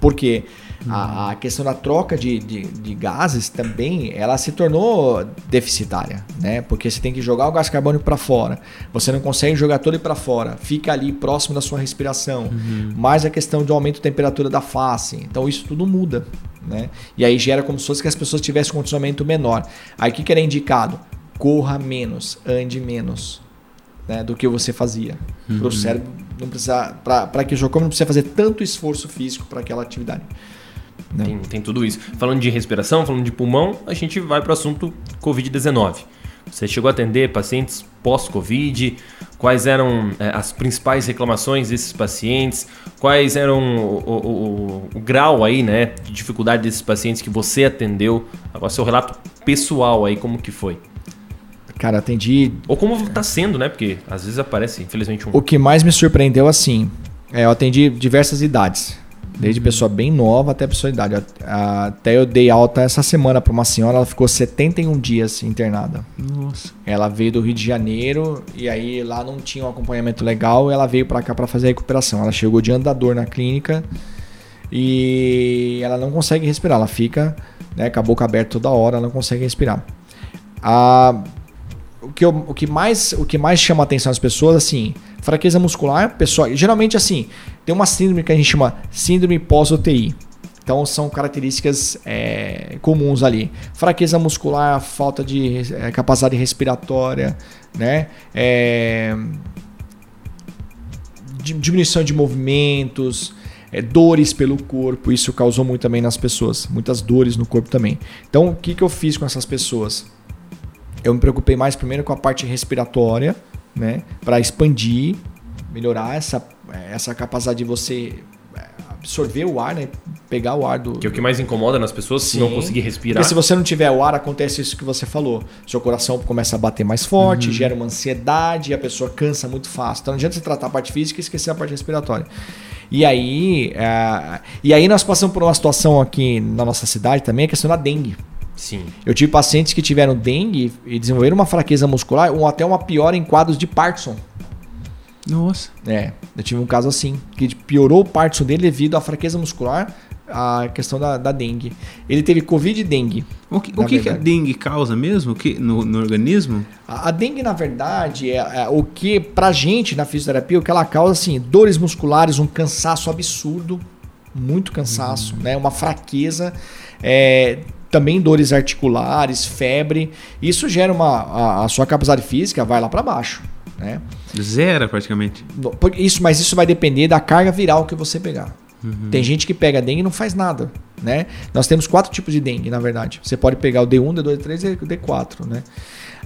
Speaker 5: Porque a, a questão da troca de, de, de gases também, ela se tornou deficitária, né? Porque você tem que jogar o gás carbônico para fora, você não consegue jogar todo ele para fora, fica ali próximo da sua respiração, mais a questão de aumento da temperatura da face, então isso tudo muda, né? E aí gera como se fosse que as pessoas tivessem um condicionamento menor. Aí o que, que era indicado? Corra menos, ande menos né, do que você fazia. Para o cérebro não precisar, para que o corpo não precisa fazer tanto esforço físico para aquela atividade. Né?
Speaker 3: Tem, tem tudo isso. Falando de respiração, falando de pulmão, a gente vai para o assunto Covid-19. Você chegou a atender pacientes pós-Covid? Quais eram eh, as principais reclamações desses pacientes? Quais eram o, o- o- o grau aí, né, de dificuldade desses pacientes que você atendeu? Agora, seu relato pessoal aí, como que foi?
Speaker 5: Cara, atendi.
Speaker 3: Ou como está sendo, né? Porque às vezes aparece, infelizmente, um...
Speaker 5: O que mais me surpreendeu assim, é, eu atendi diversas idades. Desde pessoa bem nova até pessoa de idade. Até eu dei alta essa semana para uma senhora, ela ficou 71 dias internada.
Speaker 6: Nossa.
Speaker 5: Ela veio do Rio de Janeiro e aí lá não tinha um acompanhamento legal. Ela veio pra cá pra fazer a recuperação. Ela chegou de andador na clínica e ela não consegue respirar. Ela fica né, com a boca aberta toda hora, ela não consegue respirar. A- o, que eu- o, que mais, o que mais chama a atenção das pessoas, assim, fraqueza muscular, pessoal, geralmente assim, tem uma síndrome que a gente chama síndrome pós-UTI. Então são características é, comuns ali. Fraqueza muscular, falta de é, capacidade respiratória, né? É, di- diminuição de movimentos, é, dores pelo corpo. Isso causou muito também nas pessoas, muitas dores no corpo também. Então o que, que eu fiz com essas pessoas? Eu me preocupei mais primeiro com a parte respiratória, né? Para expandir, melhorar essa, essa capacidade de você é, absorver o ar, né? Pegar o ar do.
Speaker 3: Que é o que mais incomoda nas pessoas, se não
Speaker 5: Sim.
Speaker 3: conseguir respirar.
Speaker 5: Porque se você não tiver o ar, acontece isso que você falou. Seu coração começa a bater mais forte,
Speaker 3: Uhum.
Speaker 5: gera uma ansiedade a pessoa cansa muito fácil. Então não adianta você tratar a parte física e esquecer a parte respiratória. E aí, é, e aí nós passamos por uma situação aqui na nossa cidade também, a questão da dengue.
Speaker 3: Sim.
Speaker 5: Eu tive pacientes que tiveram dengue e desenvolveram uma fraqueza muscular ou até uma piora em quadros de Parkinson.
Speaker 6: Nossa.
Speaker 5: É, eu tive um caso assim, que piorou o Parkinson dele devido à fraqueza muscular, a questão da, da dengue. Ele teve Covid e dengue.
Speaker 6: O que, o que, que a dengue causa mesmo que, no, no organismo?
Speaker 5: A, a dengue, na verdade, é, é o que, pra gente na fisioterapia, o que ela causa, assim, dores musculares, um cansaço absurdo, muito cansaço, né? Uma fraqueza, é, também dores articulares, febre. Isso gera uma. A, a sua capacidade física vai lá pra baixo, né?
Speaker 6: Zera praticamente.
Speaker 5: Isso, mas isso vai depender da carga viral que você pegar. Tem gente que pega dengue e não faz nada, né? Nós temos quatro tipos de dengue, na verdade. Você pode pegar o D1, D2, D3 e o D4, né?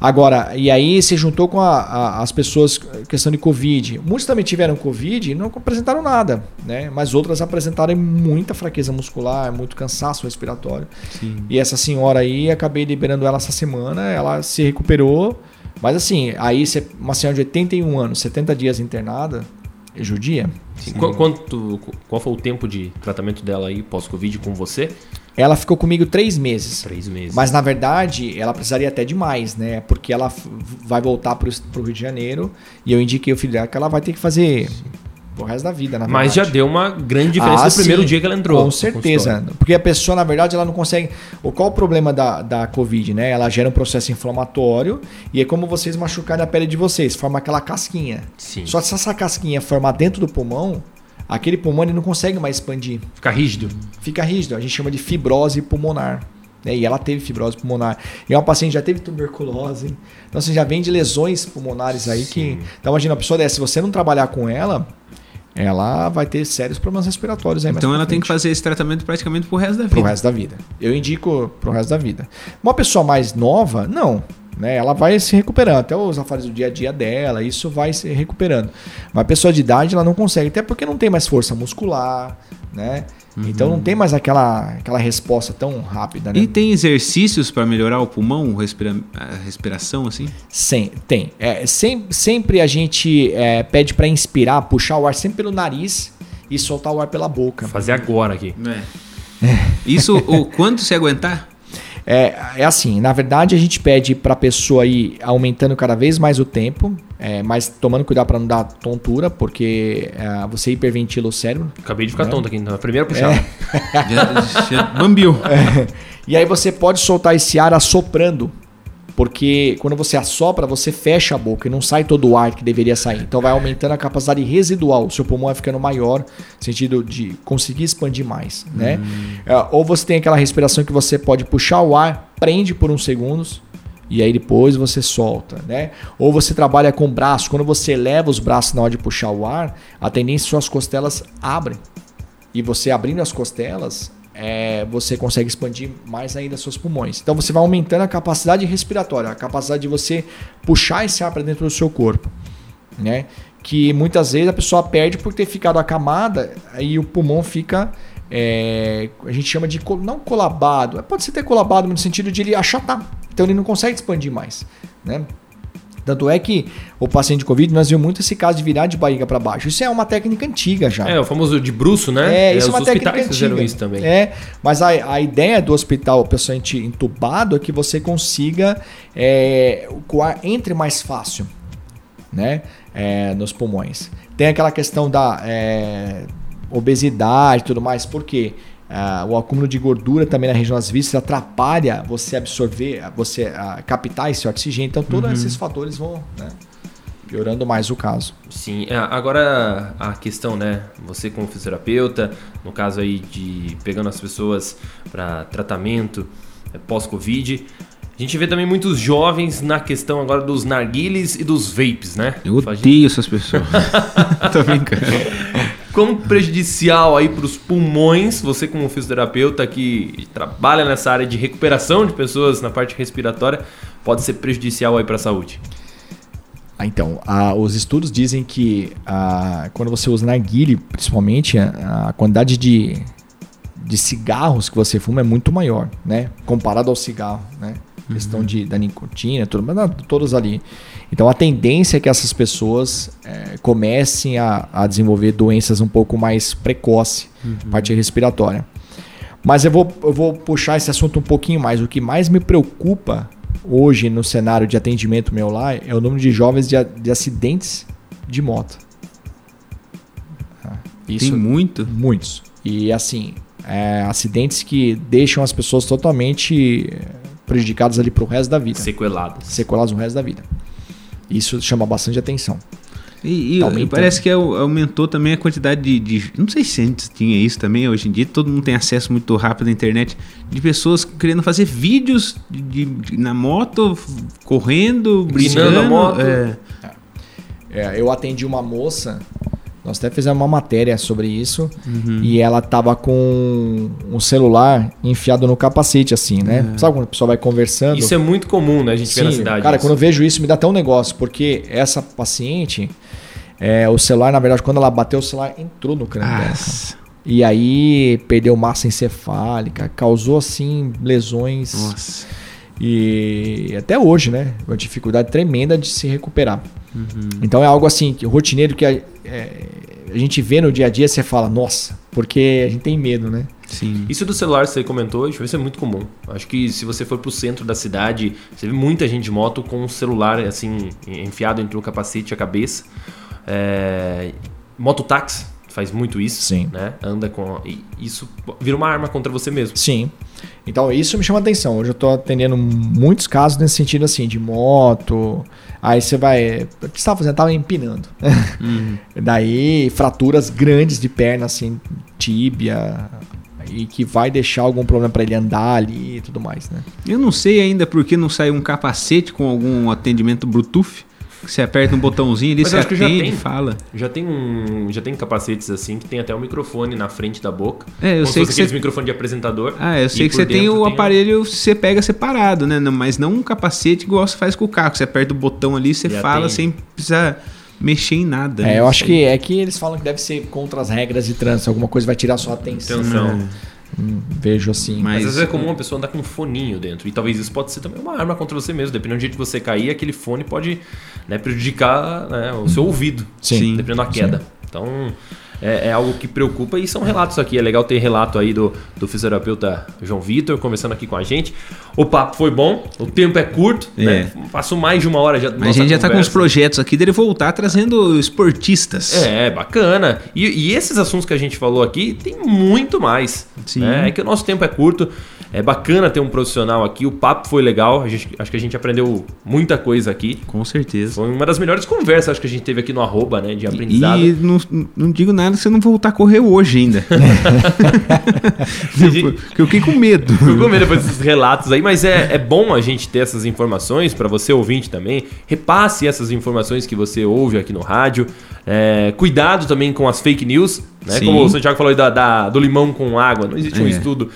Speaker 5: Agora, e aí se juntou com a- a- as pessoas, questão de Covid. Muitos também tiveram Covid e não apresentaram nada, né? Mas outras apresentaram muita fraqueza muscular, muito cansaço respiratório.
Speaker 6: Sim.
Speaker 5: E essa senhora aí, acabei liberando ela essa semana, ela se recuperou. Mas assim, aí uma senhora de 81 anos, 70 dias internada, é judia.
Speaker 3: Sim. Qu- Quanto, qual foi o tempo de tratamento dela aí pós-Covid com você?
Speaker 5: Ela ficou comigo três meses.
Speaker 3: Três meses.
Speaker 5: Mas na verdade, ela precisaria até de mais, né? Porque ela vai voltar pro, pro Rio de Janeiro e eu indiquei o filho dela que ela vai ter que fazer pro resto da vida, na
Speaker 3: Mas já
Speaker 5: verdade.
Speaker 3: deu uma grande diferença
Speaker 5: Ah,
Speaker 3: no primeiro
Speaker 5: sim,
Speaker 3: dia que ela entrou.
Speaker 5: Com certeza. Porque a pessoa, na verdade, ela não consegue. O- Qual o problema da, da Covid, né? Ela gera um processo inflamatório e é como vocês machucarem a pele de vocês, forma aquela casquinha.
Speaker 3: Sim.
Speaker 5: Só se essa casquinha formar dentro do pulmão, aquele pulmão ele não consegue mais expandir.
Speaker 3: Fica rígido.
Speaker 5: Fica rígido. A gente chama de fibrose pulmonar. né? E ela teve fibrose pulmonar. E é uma paciente que já teve tuberculose. Então você já vem de lesões pulmonares aí que. Então imagina, a pessoa dessa, se você não trabalhar com ela, ela vai ter sérios problemas respiratórios aí
Speaker 6: Então ela tem que fazer esse tratamento praticamente pro resto da
Speaker 5: Pro
Speaker 6: vida.
Speaker 5: resto da vida. Eu indico pro resto da vida. Uma pessoa mais nova, não. Né? Ela vai se recuperando. Até os afares do dia a dia dela, isso vai se recuperando. Mas a pessoa de idade, ela não consegue. Até porque não tem mais força muscular, né? Então não tem mais aquela, aquela resposta tão rápida, né?
Speaker 6: E tem exercícios para melhorar o pulmão, respira- a respiração, assim?
Speaker 5: Sem, tem. É, sem- sempre a gente é, pede para inspirar, puxar o ar sempre pelo nariz e soltar o ar pela boca.
Speaker 3: Fazer agora aqui.
Speaker 6: Isso, o quanto se aguentar?
Speaker 5: É, é assim, na verdade a gente pede para a pessoa ir aumentando cada vez mais o tempo, é, mas tomando cuidado para não dar tontura, porque é, você hiperventila o cérebro.
Speaker 3: Acabei de ficar
Speaker 5: Né?
Speaker 3: tonto aqui na primeira puxada.
Speaker 6: Já, já bambiou.
Speaker 5: E aí você pode soltar esse ar assoprando, porque quando você assopra, você fecha a boca e não sai todo o ar que deveria sair. Então vai aumentando a capacidade residual, o seu pulmão vai ficando maior, no sentido de conseguir expandir mais, né? É, ou você tem aquela respiração que você pode puxar o ar, prende por uns segundos e aí depois você solta, né? Ou você trabalha com o braço, quando você eleva os braços na hora de puxar o ar, a tendência é que suas costelas abrem. E você abrindo as costelas, é, você consegue expandir mais ainda seus pulmões. Então você vai aumentando a capacidade respiratória, a capacidade de você puxar esse ar para dentro do seu corpo, né? Que muitas vezes a pessoa perde por ter ficado acamada e o pulmão fica é, a gente chama de não colabado, pode ser ter colabado no sentido de ele achatar, então ele não consegue expandir mais, né? Tanto é que o paciente de Covid, nós vimos muito esse caso de virar de barriga para baixo. Isso é uma técnica antiga já.
Speaker 3: É, o famoso de bruxo, né?
Speaker 5: É, isso é
Speaker 3: os
Speaker 5: uma técnica
Speaker 3: hospitais fizeram
Speaker 5: antiga.
Speaker 3: isso também.
Speaker 5: É, mas a, a ideia do hospital, o paciente entubado, é que você consiga é, o ar entre mais fácil, né? É, nos pulmões. Tem aquela questão da é, obesidade e tudo mais, porque ah, o acúmulo de gordura também na região das vísceras atrapalha você absorver, você ah, captar esse oxigênio. Então, todos esses fatores vão né, piorando mais o caso.
Speaker 3: Sim, é, agora a questão, né? Você como fisioterapeuta, no caso aí de pegando as pessoas para tratamento é, pós-Covid, a gente vê também muitos jovens na questão agora dos narguiles e dos vapes, né?
Speaker 6: Eu odeio essas pessoas. Tô brincando.
Speaker 3: Como prejudicial aí para os pulmões, você como fisioterapeuta que trabalha nessa área de recuperação de pessoas na parte respiratória, pode ser prejudicial aí para a saúde?
Speaker 5: Ah, Então, ah, os estudos dizem que ah, quando você usa narguile, principalmente, a, a quantidade de, de cigarros que você fuma é muito maior, né? Comparado ao cigarro, né? Questão de, da nicotina, tudo, mas não, todos ali. Então, a tendência é que essas pessoas eh, comecem a, a desenvolver doenças um pouco mais precoce, parte respiratória. Mas eu vou, eu vou puxar esse assunto um pouquinho mais. O que mais me preocupa hoje no cenário de atendimento meu lá é o número de jovens de, de acidentes de moto. Ah, Isso,
Speaker 6: Tem muito.
Speaker 5: muitos. E assim, é, acidentes que deixam as pessoas totalmente prejudicadas ali pro resto da vida.
Speaker 3: Sequeladas.
Speaker 5: Sequeladas no resto da vida. Isso chama bastante atenção.
Speaker 6: E, e
Speaker 5: Tá aumentando.
Speaker 6: parece que au- aumentou também a quantidade de, de- Não sei se antes tinha isso também, hoje em dia todo mundo tem acesso muito rápido à internet de pessoas querendo fazer vídeos de, de- de- na moto, correndo, brincando.
Speaker 3: a moto.
Speaker 6: é.
Speaker 5: É, eu atendi uma moça, nós até fizemos uma matéria sobre isso,
Speaker 6: Uhum.
Speaker 5: e ela tava com um celular enfiado no capacete, assim, né? Sabe quando a pessoa vai conversando?
Speaker 3: Isso é muito comum, né? A gente vê na
Speaker 5: Sim,
Speaker 3: cidade.
Speaker 5: cara,
Speaker 3: isso.
Speaker 5: quando eu vejo isso me dá até um negócio, porque essa paciente, é, o celular, na verdade, quando ela bateu, o celular entrou no crânio dela. E aí perdeu massa encefálica, causou, assim, lesões.
Speaker 6: Nossa.
Speaker 5: E até hoje, né? Uma dificuldade tremenda de se recuperar. Então é algo assim, que rotineiro que a, é, a gente vê no dia a dia, você fala, nossa, Porque a gente tem medo, né?
Speaker 6: Sim.
Speaker 3: Isso do celular que você comentou, isso vai ser muito comum. Acho que se você for pro centro da cidade, você vê muita gente de moto com um celular assim, enfiado entre o capacete e a cabeça. É... Mototáxi faz muito isso.
Speaker 5: Sim.
Speaker 3: Né? Anda com. e Isso vira uma arma contra você mesmo.
Speaker 5: Sim. Então isso me chama atenção. Hoje eu tô atendendo muitos casos nesse sentido assim, de moto. Aí você vai. O que você tava fazendo? Tava empinando. Daí, fraturas grandes de perna, assim, tíbia. E que vai deixar algum problema para ele andar ali e tudo mais, né?
Speaker 6: Eu não sei ainda por que não sai um capacete com algum atendimento Bluetooth. Você aperta um botãozinho ali,
Speaker 3: Mas
Speaker 6: você
Speaker 3: eu acho que já
Speaker 6: atende,
Speaker 3: tem.
Speaker 6: fala.
Speaker 3: Já tem um, já tem capacetes assim que tem até o microfone na frente da boca.
Speaker 6: É, eu sei que você-
Speaker 3: aqueles microfone de apresentador.
Speaker 6: Ah, eu sei que você tem o aparelho, você pega separado, né? Mas não um capacete igual você faz com o carro. Você aperta o botão ali, você fala
Speaker 3: atende.
Speaker 6: sem precisar mexer em nada. né?
Speaker 5: É, eu acho que é que eles falam que deve ser contra as regras de trânsito. Alguma coisa vai tirar sua atenção.
Speaker 3: Atenção.
Speaker 5: Hum, vejo assim.
Speaker 3: Mas,
Speaker 6: Mas-
Speaker 3: às vezes é comum uma pessoa andar com um foninho dentro. E talvez isso pode ser também uma arma contra você mesmo. Dependendo do jeito que você cair, aquele fone pode né, prejudicar né, o seu ouvido.
Speaker 5: Sim.
Speaker 3: Dependendo da queda. Então, é, é algo que preocupa. E são relatos aqui. É legal ter relato aí do, do fisioterapeuta João Vitor conversando aqui com a gente. O papo foi bom. O tempo é curto.
Speaker 6: É.
Speaker 3: Né? Passou mais de uma hora já.
Speaker 6: Mas a gente já tá com os projetos aqui dele voltar trazendo esportistas.
Speaker 3: É, bacana. E, e esses assuntos que a gente falou aqui, tem muito mais.
Speaker 6: Sim.
Speaker 3: né? É que o nosso tempo é curto. É bacana ter um profissional aqui. O papo foi legal. Gente, acho que a gente aprendeu muita coisa aqui.
Speaker 6: Com certeza.
Speaker 3: Foi uma das melhores conversas acho que a gente teve aqui no arroba, né? De aprendizado.
Speaker 6: E não, não digo nada se você não voltar a correr hoje ainda. Eu fiquei com medo.
Speaker 3: Fico com medo depois desses relatos aí, mas é, é bom a gente ter essas informações para você ouvinte também. Repasse essas informações que você ouve aqui no rádio. É, cuidado também com as fake news, né? Como o Santiago falou aí da, da- do limão com água. Não existe um
Speaker 6: É.
Speaker 3: estudo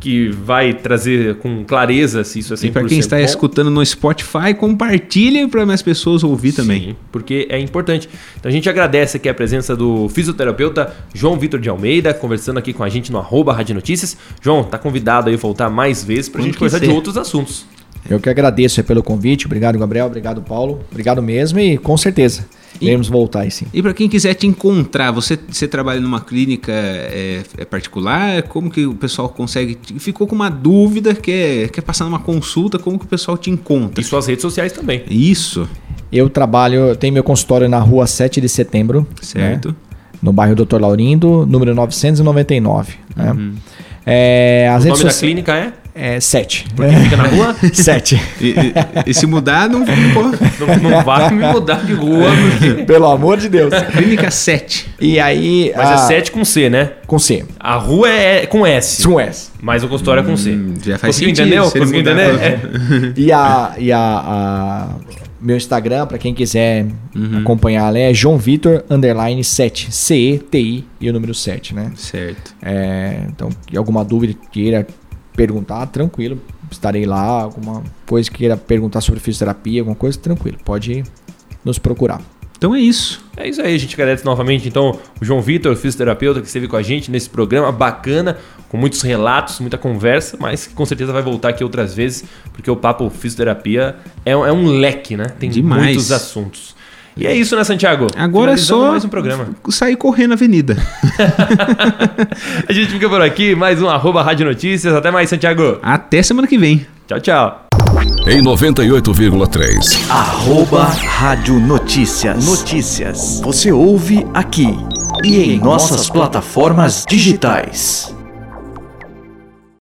Speaker 3: que vai trazer com clareza se isso é 100%
Speaker 6: E para quem está
Speaker 3: bom.
Speaker 6: escutando no Spotify, compartilhe para mais pessoas ouvir também.
Speaker 3: Sim, porque é importante. Então a gente agradece aqui a presença do fisioterapeuta João Vitor de Almeida, conversando aqui com a gente no arroba Rádio Notícias. João, tá convidado aí a voltar mais vezes pra
Speaker 6: Quando
Speaker 3: gente conversar de outros assuntos.
Speaker 5: Eu que agradeço pelo convite. Obrigado, Gabriel. Obrigado, Paulo. Obrigado mesmo e com certeza iremos voltar aí sim.
Speaker 6: E para quem quiser te encontrar, você, você trabalha numa clínica é, é particular? Como que o pessoal consegue? Ficou com uma dúvida, quer, quer passar numa consulta, como que o pessoal te encontra?
Speaker 3: E suas redes sociais também.
Speaker 6: Isso,
Speaker 5: Eu trabalho, eu tenho meu consultório na rua 7 de setembro.
Speaker 6: certo?
Speaker 5: né? No bairro Doutor Laurindo, número 999. Né? É, as
Speaker 3: O
Speaker 5: redes
Speaker 3: nome da
Speaker 5: socia-
Speaker 3: clínica é?
Speaker 5: É 7.
Speaker 3: Porque fica na rua?
Speaker 5: 7.
Speaker 6: E, e- e se mudar, não.
Speaker 3: Não, não vai me mudar de rua, porque...
Speaker 5: Pelo amor de Deus.
Speaker 6: Clínica 7.
Speaker 5: E aí.
Speaker 3: Mas é
Speaker 5: a-
Speaker 3: 7 com C, né?
Speaker 5: Com C.
Speaker 3: A rua é com S,
Speaker 5: Com S.
Speaker 3: mas o consultório é com C.
Speaker 6: Hum, já faz
Speaker 3: Conseguiu
Speaker 6: sentido,
Speaker 3: entender?
Speaker 6: se ele
Speaker 3: Conseguiu entender? É.
Speaker 5: E a. E a, a- meu Instagram, pra quem quiser acompanhar, é João Vitor underline 7. C-E-T-I e o número 7, né?
Speaker 6: Certo.
Speaker 5: É, então, alguma dúvida queira perguntar, tranquilo. Estarei lá. Alguma coisa queira perguntar sobre fisioterapia, alguma coisa, tranquilo. Pode nos procurar.
Speaker 6: Então é isso.
Speaker 3: É isso aí, a gente agradece novamente então o João Vitor, fisioterapeuta, que esteve com a gente nesse programa bacana, com muitos relatos, muita conversa, mas que com certeza vai voltar aqui outras vezes, porque o Papo Fisioterapia é, um- é um leque, né? Tem
Speaker 6: Demais.
Speaker 3: muitos assuntos. E é isso, né, Santiago?
Speaker 6: Agora é só
Speaker 3: mais um programa.
Speaker 6: sair correndo na avenida.
Speaker 3: A gente fica por aqui, mais um arroba Rádio Notícias. Até mais, Santiago.
Speaker 6: Até semana que vem.
Speaker 3: Tchau, tchau.
Speaker 1: Em 98,3.
Speaker 2: Arroba Rádio Notícias. Notícias. Você ouve aqui e em nossas plataformas digitais.